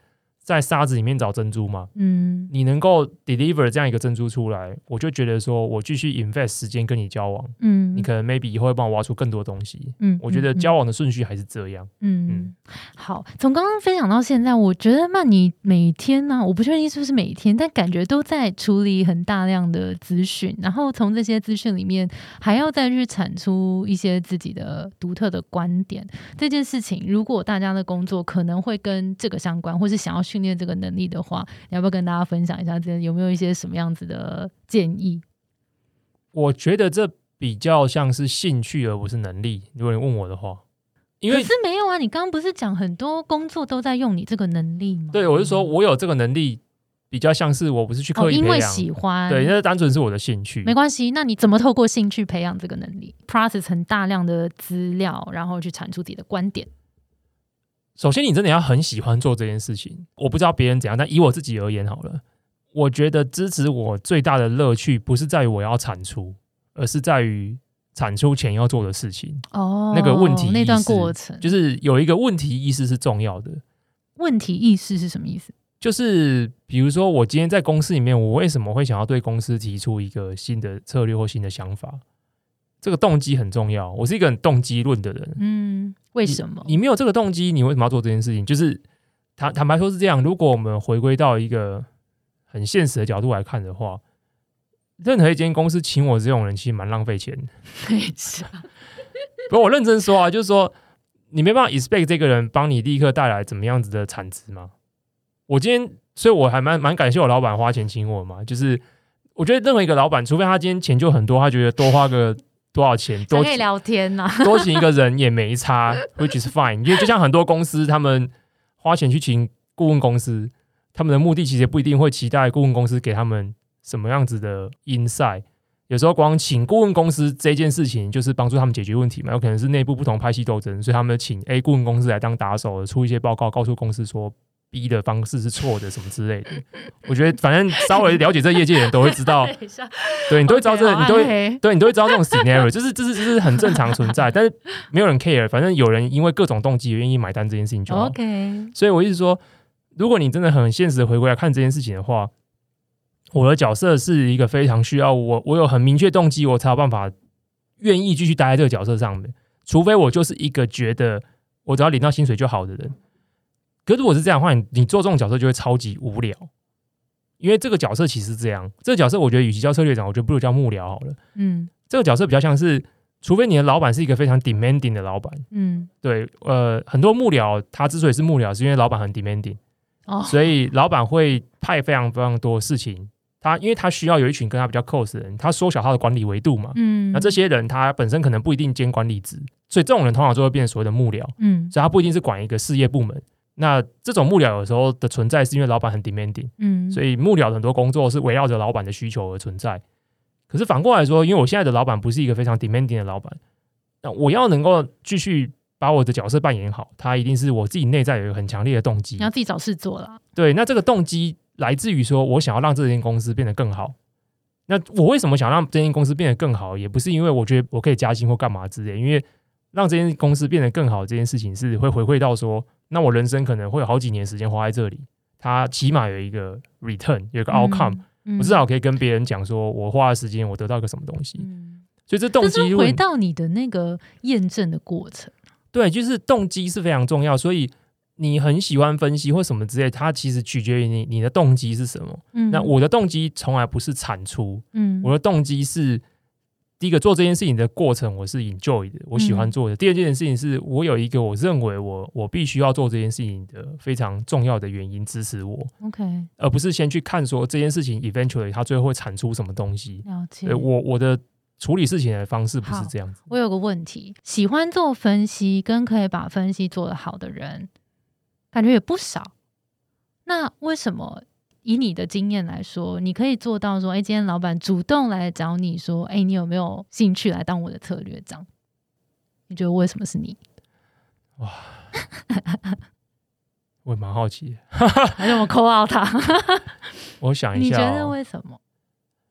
在沙子里面找珍珠嘛？嗯，你能够 deliver 这样一个珍珠出来，我就觉得说，我继续 invest 时间跟你交往，嗯，你可能 maybe 以后会帮我挖出更多东西，嗯，我觉得交往的顺序还是这样，嗯嗯。好，从刚刚分享到现在，我觉得曼妮每天呢，我不确定是不是每天，但感觉都在处理很大量的资讯，然后从这些资讯里面还要再去产出一些自己的独特的观点。这件事情，如果大家的工作可能会跟这个相关，或是想要训练这个能力的话，你要不要跟大家分享一下？这有没有一些什么样子的建议？我觉得这比较像是兴趣，而不是能力。如果你问我的话，因为是没有啊，你刚刚不是讲很多工作都在用你这个能力吗？对，我是说我有这个能力，比较像是我不是去刻意因为喜欢，对，那单纯是我的兴趣。没关系，那你怎么透过兴趣培养这个能力？process 很大量的资料，然后去产出自己的观点。首先，你真的要很喜欢做这件事情。我不知道别人怎样，但以我自己而言，好了，我觉得支持我最大的乐趣不是在于我要产出，而是在于产出前要做的事情。哦，那个问题那段过程，就是有一个问题意识是重要的。问题意识是什么意思？就是比如说，我今天在公司里面，我为什么会想要对公司提出一个新的策略或新的想法？这个动机很重要。我是一个很动机论的人。嗯，为什么？你没有这个动机，你为什么要做这件事情？就是坦坦白说，是这样。如果我们回归到一个很现实的角度来看的话，任何一间公司请我这种人，其实蛮浪费钱。没错。不，我认真说啊，就是说，你没办法 expect 这个人帮你立刻带来怎么样子的产值吗？我今天，所以我还蛮蛮感谢我老板花钱请我嘛。就是我觉得任何一个老板，除非他今天钱就很多，他觉得多花个多少钱，多可以聊天呐，多请一个人也没差，which is fine。因为就像很多公司，他们花钱去请顾问公司，他们的目的其实不一定会期待顾问公司给他们什么样子的 insight。有时候光请顾问公司这件事情，就是帮助他们解决问题嘛。有可能是内部不同派系斗争，所以他们请 A 顾问公司来当打手，出一些报告，告诉公司说。逼的方式是错的，什么之类的。我觉得反正稍微了解这业界的人都会知道，对你都会知道这，你都会对你都会知道这种 scenario，就是这是这是很正常存在，但是没有人 care。反正有人因为各种动机愿意买单这件事情就好。OK，所以我一直说，如果你真的很现实的回归来看这件事情的话，我的角色是一个非常需要我，我有很明确动机，我才有办法愿意继续待在这个角色上面。除非我就是一个觉得我只要领到薪水就好的人。可如果是这样的话，你你做这种角色就会超级无聊，因为这个角色其实这样，这个角色我觉得与其叫策略长，我觉得不如叫幕僚好了。嗯，这个角色比较像是，除非你的老板是一个非常 demanding 的老板。嗯，对，呃，很多幕僚他之所以是幕僚，是因为老板很 demanding，哦，所以老板会派非常非常多事情，他因为他需要有一群跟他比较 close 的人，他缩小他的管理维度嘛。嗯，那这些人他本身可能不一定兼管理职，所以这种人通常就会变成所谓的幕僚。嗯，所以他不一定是管一个事业部门。那这种幕僚有时候的存在，是因为老板很 demanding，嗯，所以幕僚很多工作是围绕着老板的需求而存在。可是反过来说，因为我现在的老板不是一个非常 demanding 的老板，那我要能够继续把我的角色扮演好，他一定是我自己内在有一个很强烈的动机。你要自己找事做了。对，那这个动机来自于说我想要让这间公司变得更好。那我为什么想让这间公司变得更好？也不是因为我觉得我可以加薪或干嘛之类，因为让这间公司变得更好这件事情是会回馈到说。那我人生可能会有好几年时间花在这里，它起码有一个 return，有一个 outcome，我至少可以跟别人讲说，我花的时间我得到一个什么东西。所以这动机回到你的那个验证的过程，对，就是动机是非常重要。所以你很喜欢分析或什么之类，它其实取决于你你的动机是什么。嗯，那我的动机从来不是产出，嗯，我的动机是。第一个做这件事情的过程，我是 enjoy 的，我喜欢做的。第二件事情是我有一个我认为我我必须要做这件事情的非常重要的原因支持我。OK，而不是先去看说这件事情 eventually 它最后会产出什么东西。了解。我我的处理事情的方式不是这样子。我有个问题，喜欢做分析跟可以把分析做得好的人，感觉也不少。那为什么？以你的经验来说，你可以做到说：“哎，今天老板主动来找你说，哎，你有没有兴趣来当我的策略长？”你觉得为什么是你？哇，我也蛮好奇，还是我扣到他？我想一下，你觉得为什么？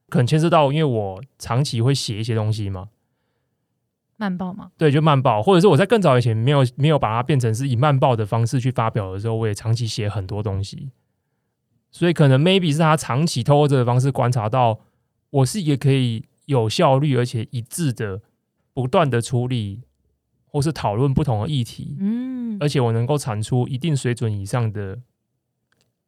可能牵涉到，因为我长期会写一些东西嘛，慢报吗？对，就慢报，或者是我在更早以前没有没有把它变成是以慢报的方式去发表的时候，我也长期写很多东西。所以可能 maybe 是他长期透过这个方式观察到，我是一个可以有效率而且一致的不断的处理或是讨论不同的议题，嗯，而且我能够产出一定水准以上的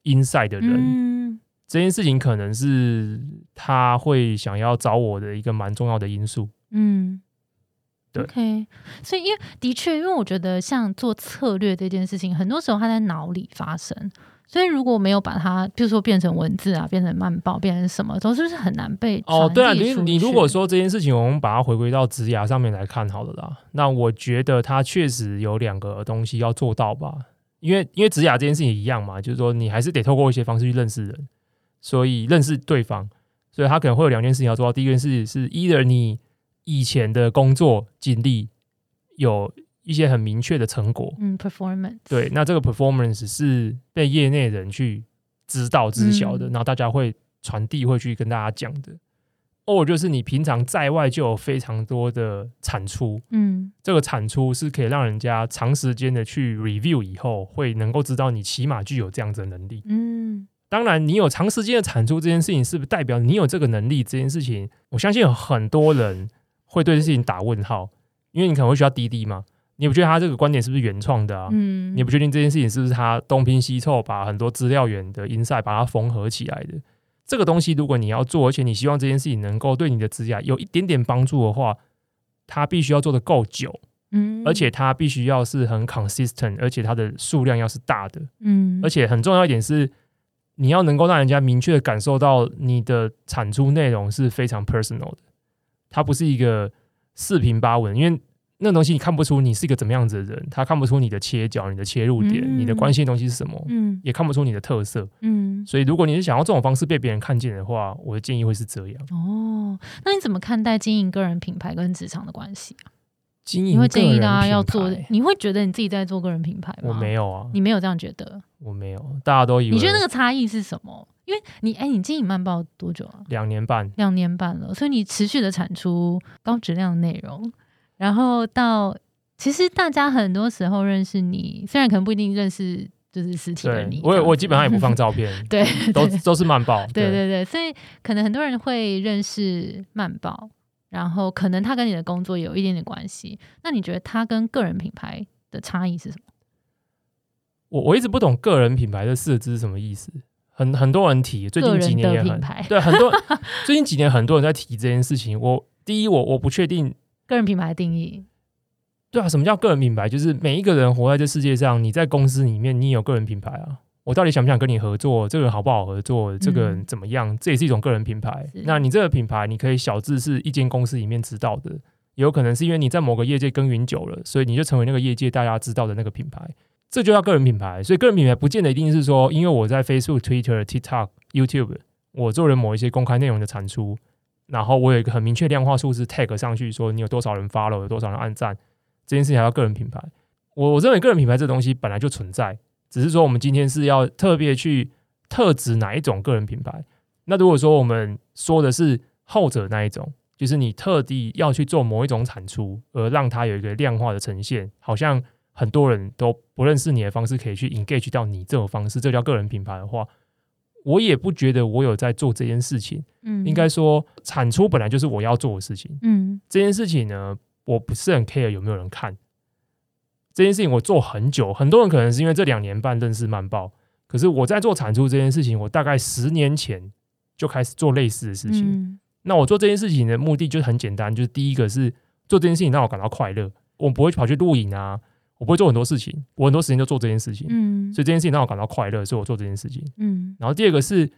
insight 的人，嗯这件事情可能是他会想要找我的一个蛮重要的因素，嗯，对，OK，所以因为的确，因为我觉得像做策略这件事情，很多时候他在脑里发生。所以如果没有把它，比如说变成文字啊，变成慢报，变成什么，都是不是很难被哦？对啊，你你如果说这件事情，我们把它回归到职涯上面来看好了啦。那我觉得它确实有两个东西要做到吧，因为因为职涯这件事情一样嘛，就是说你还是得透过一些方式去认识人，所以认识对方，所以他可能会有两件事情要做到。第一件事是，either 你以前的工作经历有。一些很明确的成果，嗯，performance，对，那这个 performance 是被业内人去知道知晓的，然后大家会传递，会去跟大家讲的。or 就是你平常在外就有非常多的产出，嗯，这个产出是可以让人家长时间的去 review 以后，会能够知道你起码具有这样子的能力，嗯。当然，你有长时间的产出这件事情，是不是代表你有这个能力？这件事情，我相信有很多人会对这事情打问号，因为你可能会需要滴滴嘛，你不觉得他这个观点是不是原创的啊？嗯，你不确定这件事情是不是他东拼西凑把很多资料源的 inside 把它缝合起来的？这个东西，如果你要做，而且你希望这件事情能够对你的指甲有一点点帮助的话，它必须要做的够久，嗯，而且它必须要是很 consistent，而且它的数量要是大的，嗯，而且很重要一点是。你要能够让人家明确的感受到你的产出内容是非常 personal 的，它不是一个四平八稳，因为那东西你看不出你是一个怎么样子的人，他看不出你的切角、你的切入点、你的关心的东西是什么，嗯，也看不出你的特色，嗯，所以如果你是想要这种方式被别人看见的话，我的建议会是这样。哦，那你怎么看待经营个人品牌跟职场的关系啊？经营你会建议大家要做，你会觉得你自己在做个人品牌吗？我没有啊，你没有这样觉得？我没有，大家都以为。你觉得那个差异是什么？因为你哎，你经营慢报多久啊？两年半，两年半了，所以你持续的产出高质量的内容，然后到其实大家很多时候认识你，虽然可能不一定认识就是实体的你，我我基本上也不放照片，对，都都是慢报，对对对，所以可能很多人会认识慢报。然后可能他跟你的工作有一点点关系，那你觉得他跟个人品牌的差异是什么？我我一直不懂个人品牌的四个字是什么意思，很很多人提，最近几年也很对，很多最近几年很多人在提这件事情。我第一，我我不确定个人品牌的定义。对啊，什么叫个人品牌？就是每一个人活在这世界上，你在公司里面，你有个人品牌啊。我到底想不想跟你合作？这个人好不好合作？这个人怎么样？这也是一种个人品牌。那你这个品牌，你可以小字是一间公司里面知道的，有可能是因为你在某个业界耕耘久了，所以你就成为那个业界大家知道的那个品牌。这就叫个人品牌。所以个人品牌不见得一定是说，因为我在 Facebook、Twitter、TikTok、YouTube，我做了某一些公开内容的产出，然后我有一个很明确量化数字 tag 上去，说你有多少人 follow，有多少人按赞，这件事情还要个人品牌。我我认为个人品牌这东西本来就存在。只是说，我们今天是要特别去特指哪一种个人品牌。那如果说我们说的是后者那一种，就是你特地要去做某一种产出，而让它有一个量化的呈现，好像很多人都不认识你的方式，可以去 engage 到你这种方式，这叫个人品牌的话，我也不觉得我有在做这件事情。嗯，应该说产出本来就是我要做的事情。嗯，这件事情呢，我不是很 care 有没有人看。这件事情我做很久，很多人可能是因为这两年半认识慢报，可是我在做产出这件事情，我大概十年前就开始做类似的事情。那我做这件事情的目的就很简单，就是第一个是做这件事情让我感到快乐，我不会跑去录影啊，我不会做很多事情，我很多时间就做这件事情。嗯，所以这件事情让我感到快乐，所以我做这件事情。嗯，然后第二个是。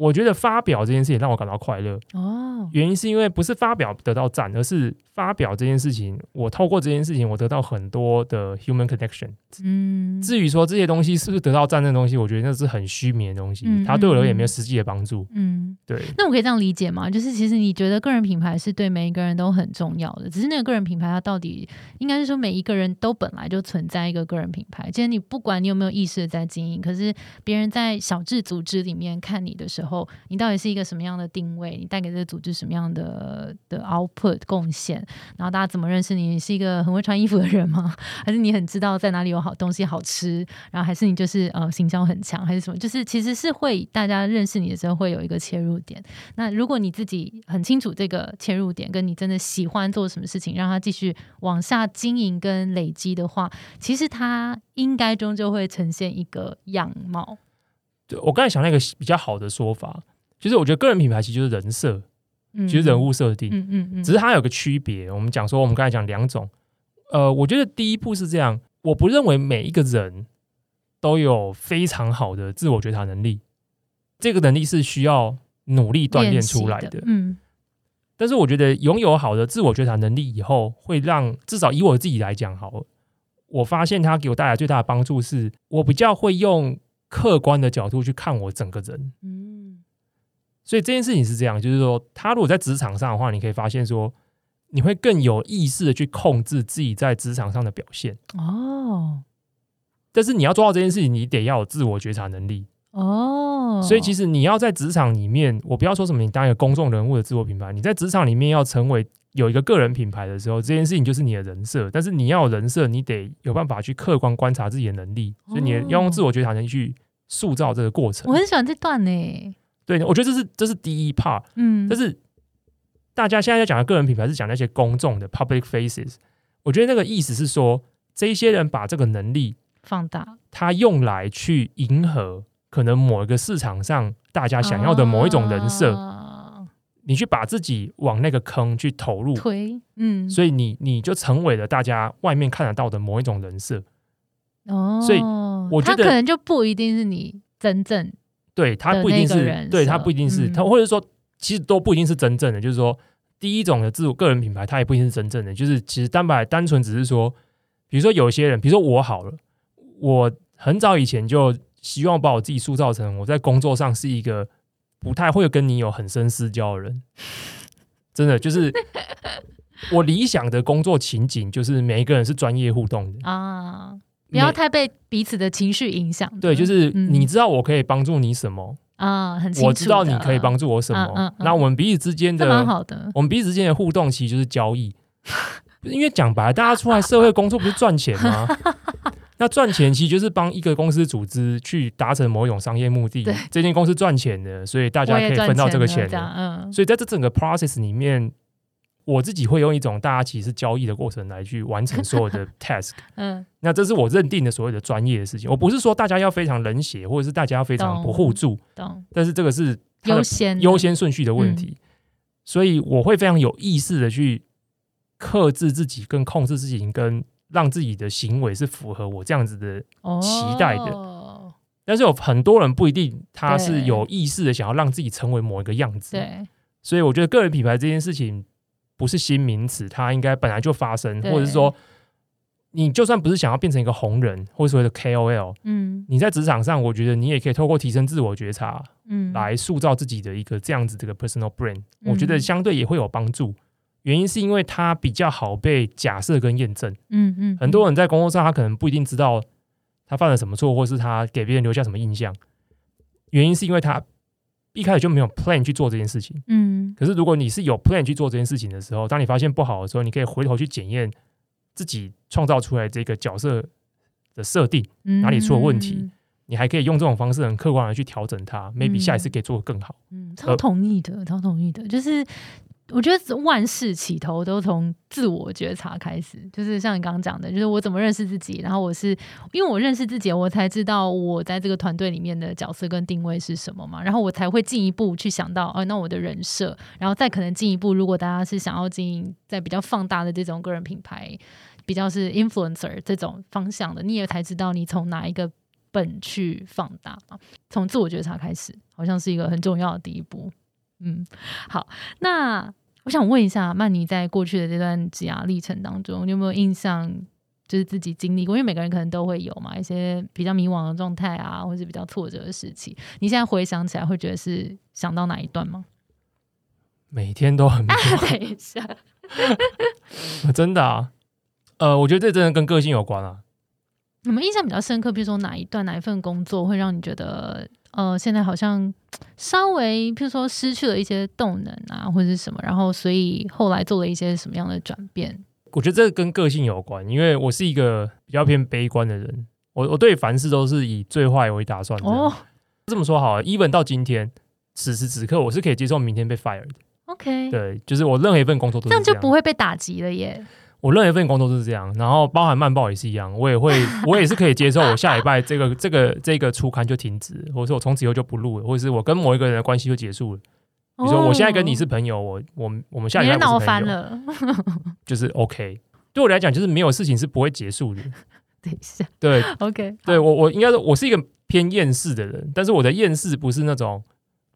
我觉得发表这件事情让我感到快乐哦，原因是因为不是发表得到赞，而是发表这件事情，我透过这件事情，我得到很多的 human connection。嗯，至于说这些东西是不是得到赞的东西，我觉得那是很虚名的东西，它对我而言没有实际的帮助。嗯，对。那我可以这样理解吗？就是其实你觉得个人品牌是对每一个人都很重要的，只是那个个人品牌它到底应该是说每一个人都本来就存在一个个人品牌，其实你不管你有没有意识的在经营，可是别人在小智组织里面看你的时候。后，你到底是一个什么样的定位？你带给这个组织什么样的的 output 贡献？然后大家怎么认识你？你是一个很会穿衣服的人吗？还是你很知道在哪里有好东西好吃？然后还是你就是呃行销很强，还是什么？就是其实是会大家认识你的时候会有一个切入点。那如果你自己很清楚这个切入点，跟你真的喜欢做什么事情，让他继续往下经营跟累积的话，其实它应该终究会呈现一个样貌。我刚才想那个比较好的说法，就是我觉得个人品牌其实就是人设，其实人物设定，嗯嗯嗯，只是它有个区别。我们讲说，我们刚才讲两种，呃，我觉得第一步是这样，我不认为每一个人都有非常好的自我觉察能力，这个能力是需要努力锻炼出来的，嗯。但是我觉得拥有好的自我觉察能力以后，会让至少以我自己来讲，好，我发现它给我带来最大的帮助是，我比较会用。客观的角度去看我整个人，嗯，所以这件事情是这样，就是说，他如果在职场上的话，你可以发现说，你会更有意识的去控制自己在职场上的表现哦。但是你要做到这件事情，你得要有自我觉察能力哦。所以其实你要在职场里面，我不要说什么，你当一个公众人物的自我品牌，你在职场里面要成为有一个个人品牌的时候，这件事情就是你的人设。但是你要有人设，你得有办法去客观观察自己的能力，所以你要用自我觉察能力去塑造这个过程。我很喜欢这段呢。对，我觉得这是这是第一 part。嗯，但是大家现在在讲的个人品牌是讲那些公众的 public faces。我觉得那个意思是说，这些人把这个能力放大，他用来去迎合可能某一个市场上大家想要的某一种人设，你去把自己往那个坑去投入，推，嗯，所以你你就成为了大家外面看得到的某一种人设。哦，所以我觉得可能就不一定是你真正对他不一定是对他不一定是他，或者说其实都不一定是真正的，就是说。第一种的自我个人品牌，它也不一定是真正的，就是其实单白单纯只是说，比如说有一些人，比如说我好了，我很早以前就希望把我自己塑造成我在工作上是一个不太会跟你有很深私交的人，真的就是 我理想的工作情景，就是每一个人是专业互动的啊，不要太被彼此的情绪影响。对，就是你知道我可以帮助你什么。啊，很我知道你可以帮助我什么。那我们彼此之间的蛮好的，我们彼此之间的互动其实就是交易。因为讲白了，大家出来社会工作不是赚钱吗？那赚钱其实就是帮一个公司组织去达成某一种商业目的。这间公司赚钱的，所以大家可以分到这个钱。嗯，所以在这整个 process 里面。我自己会用一种大家其实交易的过程来去完成所有的 task，嗯，那这是我认定的所谓的专业的事情。我不是说大家要非常冷血，或者是大家要非常不互助，但是这个是优先优先顺序的问题。所以我会非常有意识的去克制自己，跟控制自己，跟让自己的行为是符合我这样子的期待的。但是有很多人不一定他是有意识的想要让自己成为某一个样子，对。所以我觉得个人品牌这件事情。不是新名词，它应该本来就发生，或者是说，你就算不是想要变成一个红人，或者所谓的 KOL，嗯，你在职场上，我觉得你也可以透过提升自我觉察，嗯，来塑造自己的一个这样子这个 personal brand，我觉得相对也会有帮助。原因是因为它比较好被假设跟验证，嗯嗯，很多人在工作上，他可能不一定知道他犯了什么错，或是他给别人留下什么印象，原因是因为他。一开始就没有 plan 去做这件事情，嗯，可是如果你是有 plan 去做这件事情的时候，当你发现不好的时候，你可以回头去检验自己创造出来这个角色的设定哪里出了问题，你还可以用这种方式很客观的去调整它，maybe 下一次可以做得更好。嗯，超同意的，超同意的，就是。我觉得万事起头都从自我觉察开始，就是像你刚刚讲的，就是我怎么认识自己，然后我是因为我认识自己，我才知道我在这个团队里面的角色跟定位是什么嘛，然后我才会进一步去想到，哦，那我的人设，然后再可能进一步，如果大家是想要经营在比较放大的这种个人品牌，比较是 influencer 这种方向的，你也才知道你从哪一个本去放大从自我觉察开始，好像是一个很重要的第一步。嗯，好，那。我想问一下曼妮，在过去的这段职涯历程当中，你有没有印象，就是自己经历过？因为每个人可能都会有嘛，一些比较迷惘的状态啊，或是比较挫折的时期。你现在回想起来，会觉得是想到哪一段吗？每天都很迷茫。等一下，真的啊，呃，我觉得这真的跟个性有关啊。你们印象比较深刻，比如说哪一段、哪一份工作会让你觉得？呃，现在好像稍微，譬如说失去了一些动能啊，或者是什么，然后所以后来做了一些什么样的转变？我觉得这跟个性有关，因为我是一个比较偏悲观的人，我我对凡事都是以最坏为打算。哦，这么说好了，even 到今天此时此刻，我是可以接受明天被 fire 的。OK，对，就是我任何一份工作都这样就不会被打击了耶。我任何一份工作都是这样，然后包含慢报也是一样，我也会，我也是可以接受。我下礼拜这个这个这个初刊就停止，或者说我从此以后就不录了，或者是我跟某一个人的关系就结束了。比如说我现在跟你是朋友，我我我们下礼拜闹翻了，就是 OK。对我来讲，就是没有事情是不会结束的。等一下，对，OK，对我我应该说，我是一个偏厌世的人，但是我的厌世不是那种。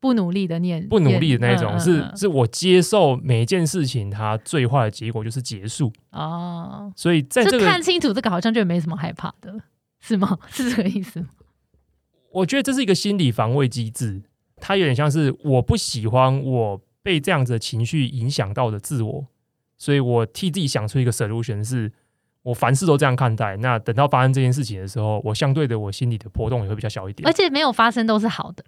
不努力的念，不努力的那种，是是我接受每一件事情，它最坏的结果就是结束哦。所以在这个看清楚这个，好像就没什么害怕的，是吗？是这个意思吗？我觉得这是一个心理防卫机制，它有点像是我不喜欢我被这样子的情绪影响到的自我，所以我替自己想出一个 solution，是我凡事都这样看待。那等到发生这件事情的时候，我相对的我心里的波动也会比较小一点，而且没有发生都是好的。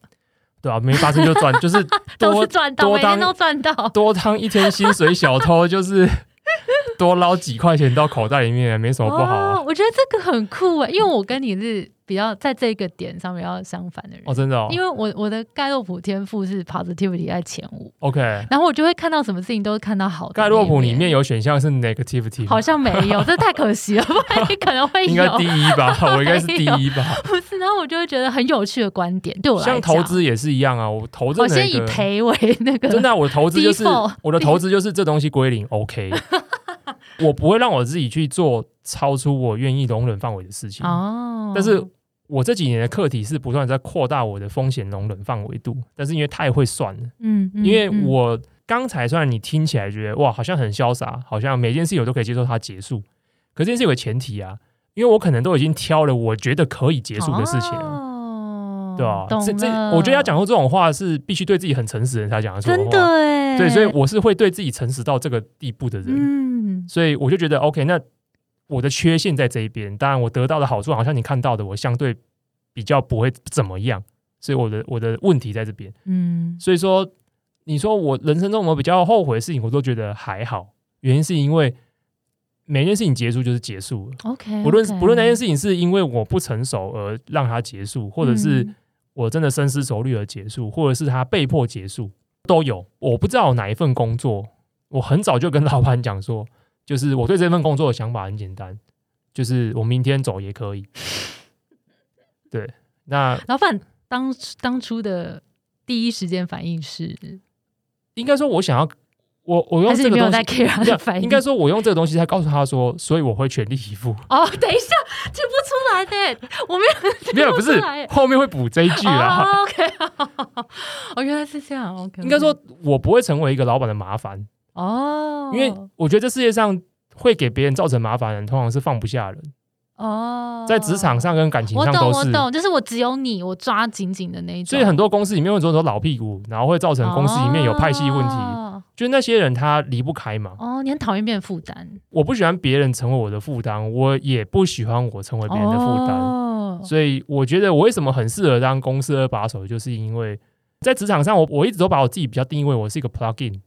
对啊，没发生就赚，就是都是赚到，每天都赚到，多当一天薪水小偷，就是多捞几块钱到口袋里面，没什么不好啊。我觉得这个很酷啊，因为我跟你是。比较在这个点上面要相反的人哦，真的，哦，因为我我的盖洛普天赋是 positivity 在前五，OK，然后我就会看到什么事情都是看到好的。盖洛普里面有选项是 negativity，好像没有，这太可惜了，不然你可能会 应该第一吧，我应该是第一吧，不是，然后我就会觉得很有趣的观点，对我像投资也是一样啊，我投资我先以赔为那个，真的，我的投资就是我的投资就是这东西归零，OK，我不会让我自己去做超出我愿意容忍范围的事情哦，但是。我这几年的课题是不断在扩大我的风险容忍范围度，但是因为太会算了，嗯，因为我刚才虽然你听起来觉得哇，好像很潇洒，好像每件事情我都可以接受它结束，可这件事有个前提啊，因为我可能都已经挑了我觉得可以结束的事情，对啊？这这，我觉得要讲出这种话是必须对自己很诚实的人才讲得出真的，对，所以我是会对自己诚实到这个地步的人，嗯，所以我就觉得 OK，那。我的缺陷在这一边，当然我得到的好处好像你看到的，我相对比较不会怎么样，所以我的我的问题在这边，嗯，所以说你说我人生中我比较后悔的事情，我都觉得还好，原因是因为每件事情结束就是结束了，OK，不论不论那件事情是因为我不成熟而让它结束，或者是我真的深思熟虑而结束，或者是他被迫结束，都有。我不知道哪一份工作，我很早就跟老板讲说。就是我对这份工作的想法很简单，就是我明天走也可以。对，那老板当当初的第一时间反应是，应该说我想要我我用这个东西，应该说我用这个东西才告诉他说，所以我会全力以赴。哦，等一下，听不出来的，我没有没有不是后面会补这一句啊。OK，哦，原来是这样。OK，应该说我不会成为一个老板的麻烦。哦，因为我觉得这世界上会给别人造成麻烦的人，通常是放不下人。哦，在职场上跟感情上都是，我懂，就是我只有你，我抓紧紧的那一种。所以很多公司里面会很多老屁股，然后会造成公司里面有派系问题。就那些人他离不开嘛。哦，你很讨厌别人负担。我不喜欢别人成为我的负担，我也不喜欢我成为别人的负担。所以我觉得我为什么很适合当公司二把手，就是因为在职场上，我我一直都把我自己比较定义为我是一个 plugin。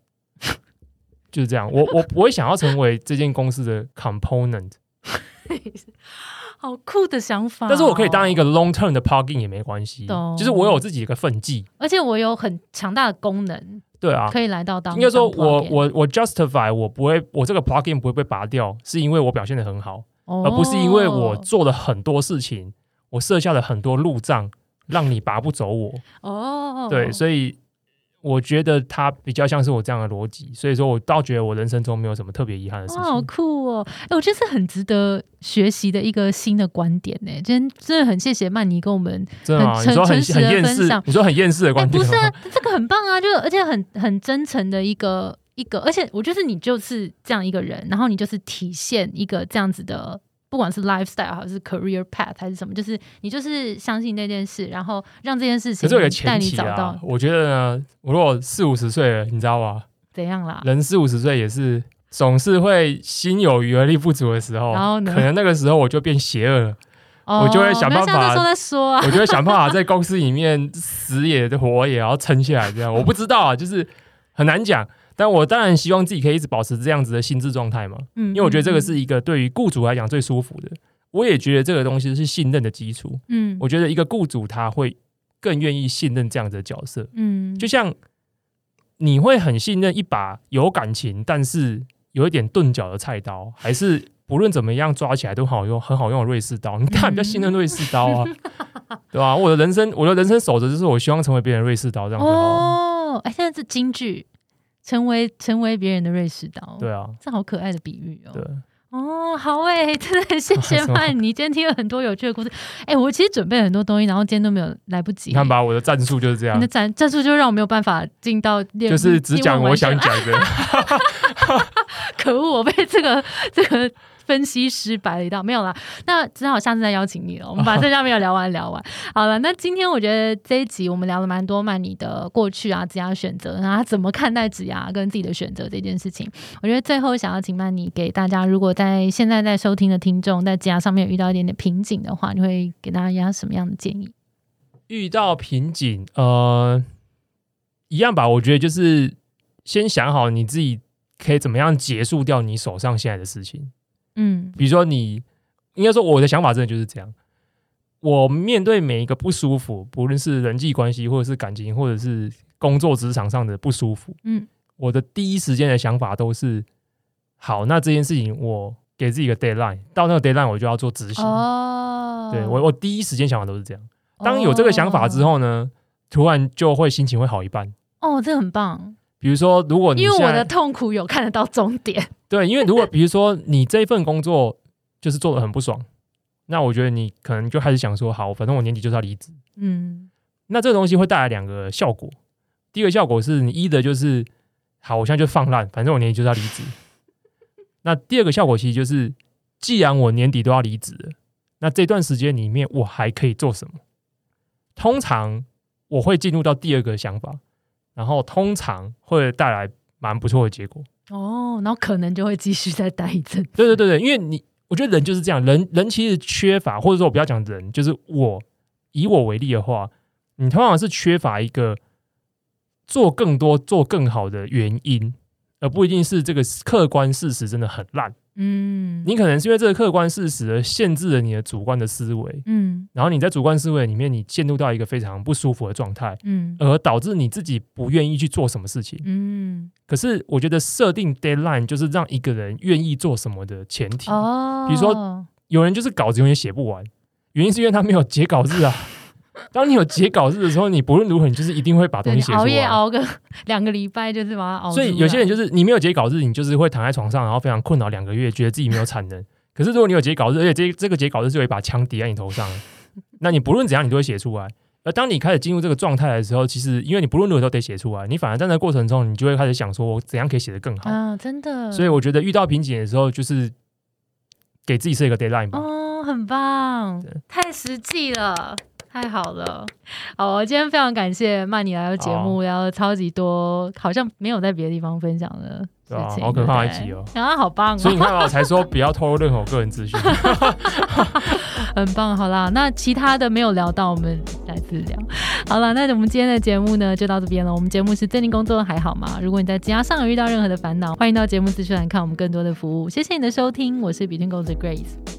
就是这样，我我不会想要成为这间公司的 component，好酷的想法。但是我可以当一个 long term 的 plugin 也没关系，就是我有自己一个分际，而且我有很强大的功能。对啊，可以来到当。应该说我我我 justify 我不会，我这个 plugin 不会被拔掉，是因为我表现的很好，而不是因为我做了很多事情，我设下了很多路障，让你拔不走我。哦，对，所以。我觉得他比较像是我这样的逻辑，所以说我倒觉得我人生中没有什么特别遗憾的事情。好酷哦！哎，我觉得是很值得学习的一个新的观点呢。今天真的很谢谢曼妮跟我们很诚诚实的分享。你说很厌世的观点，不是啊，这个很棒啊，就而且很很真诚的一个一个，而且我觉得你就是这样一个人，然后你就是体现一个这样子的。不管是 lifestyle 还是 career path 还是什么，就是你就是相信那件事，然后让这件事情带你找到。我觉得呢，我如果四五十岁了，你知道吧？怎样啦？人四五十岁也是总是会心有余而力不足的时候，然后可能那个时候我就变邪恶了，我就会想办法。说再说啊，我就会想办法在公司里面死也活也要撑下来。这样我不知道啊，就是很难讲。但我当然希望自己可以一直保持这样子的心智状态嘛，嗯，因为我觉得这个是一个对于雇主来讲最舒服的。我也觉得这个东西是信任的基础，嗯，我觉得一个雇主他会更愿意信任这样的角色，嗯，就像你会很信任一把有感情但是有一点钝角的菜刀，还是不论怎么样抓起来都好用、很好用的瑞士刀？你当然比较信任瑞士刀啊，对吧？我的人生，我的人生守则就是我希望成为别人瑞士刀这样子哦。哎，现在是京剧。成为成为别人的瑞士刀，对啊，这好可爱的比喻哦。对，哦，好哎，真的很谢谢 曼妮，今天听了很多有趣的故事。哎，我其实准备了很多东西，然后今天都没有来不及。你看吧，我的战术就是这样。你的战战术就让我没有办法进到，就是只讲我想讲的。可恶，我被这个这个。分析师摆了一道，没有啦，那只好下次再邀请你了。我们把这下没有聊完聊完，好了。那今天我觉得这一集我们聊了蛮多曼妮的过去啊，职涯选择，然后怎么看待职涯跟自己的选择这件事情。我觉得最后想要请曼妮给大家，如果在现在在收听的听众在职涯上面遇到一点点瓶颈的话，你会给大家什么样的建议？遇到瓶颈，呃，一样吧。我觉得就是先想好你自己可以怎么样结束掉你手上现在的事情。嗯，比如说你应该说我的想法真的就是这样。我面对每一个不舒服，不论是人际关系，或者是感情，或者是工作职场上的不舒服，嗯，我的第一时间的想法都是：好，那这件事情我给自己一个 deadline，到那个 deadline 我就要做执行。哦，对我我第一时间想法都是这样。当有这个想法之后呢，突然就会心情会好一半。哦，这很棒。比如说，如果你因为我的痛苦有看得到终点，对，因为如果比如说你这份工作就是做的很不爽。那我觉得你可能就开始想说，好，反正我年底就是要离职。嗯，那这个东西会带来两个效果。第一个效果是你一的就是，好，我现在就放烂，反正我年底就是要离职。那第二个效果其实就是，既然我年底都要离职了，那这段时间里面我还可以做什么？通常我会进入到第二个想法，然后通常会带来蛮不错的结果。哦，然后可能就会继续再待一阵。对对对对，因为你。我觉得人就是这样，人人其实缺乏，或者说我不要讲人，就是我以我为例的话，你通常是缺乏一个做更多、做更好的原因，而不一定是这个客观事实真的很烂。嗯，你可能是因为这个客观事实而限制了你的主观的思维，嗯，然后你在主观思维里面，你陷入到一个非常不舒服的状态，嗯，而导致你自己不愿意去做什么事情，嗯。可是我觉得设定 deadline 就是让一个人愿意做什么的前提。哦，比如说有人就是稿子永远写不完，原因是因为他没有 截稿日啊。当你有截稿日的时候，你不论如何，你就是一定会把东西写出来。熬夜熬个 两个礼拜，就是把它熬。所以有些人就是你没有截稿日，你就是会躺在床上，然后非常困扰两个月，觉得自己没有产能。可是如果你有截稿日，而且这这个截稿日就有一把枪抵在你头上，那你不论怎样，你都会写出来。而当你开始进入这个状态的时候，其实因为你不论如何都得写出来，你反而在那过程中，你就会开始想说，我怎样可以写得更好啊？真的。所以我觉得遇到瓶颈的时候，就是给自己设一个 deadline 吧。哦，很棒，太实际了。太好了，好，我今天非常感谢曼妮来到节目，聊超级多，好像没有在别的地方分享的事情，好可怕一集哦，啊，好棒，所以你看我才说不要透露任何个人资讯，很棒，好啦，那其他的没有聊到，我们再次聊，好了，那我们今天的节目呢就到这边了，我们节目是最近工作还好吗？如果你在职上有遇到任何的烦恼，欢迎到节目资讯栏看我们更多的服务，谢谢你的收听，我是 Between Goals Grace。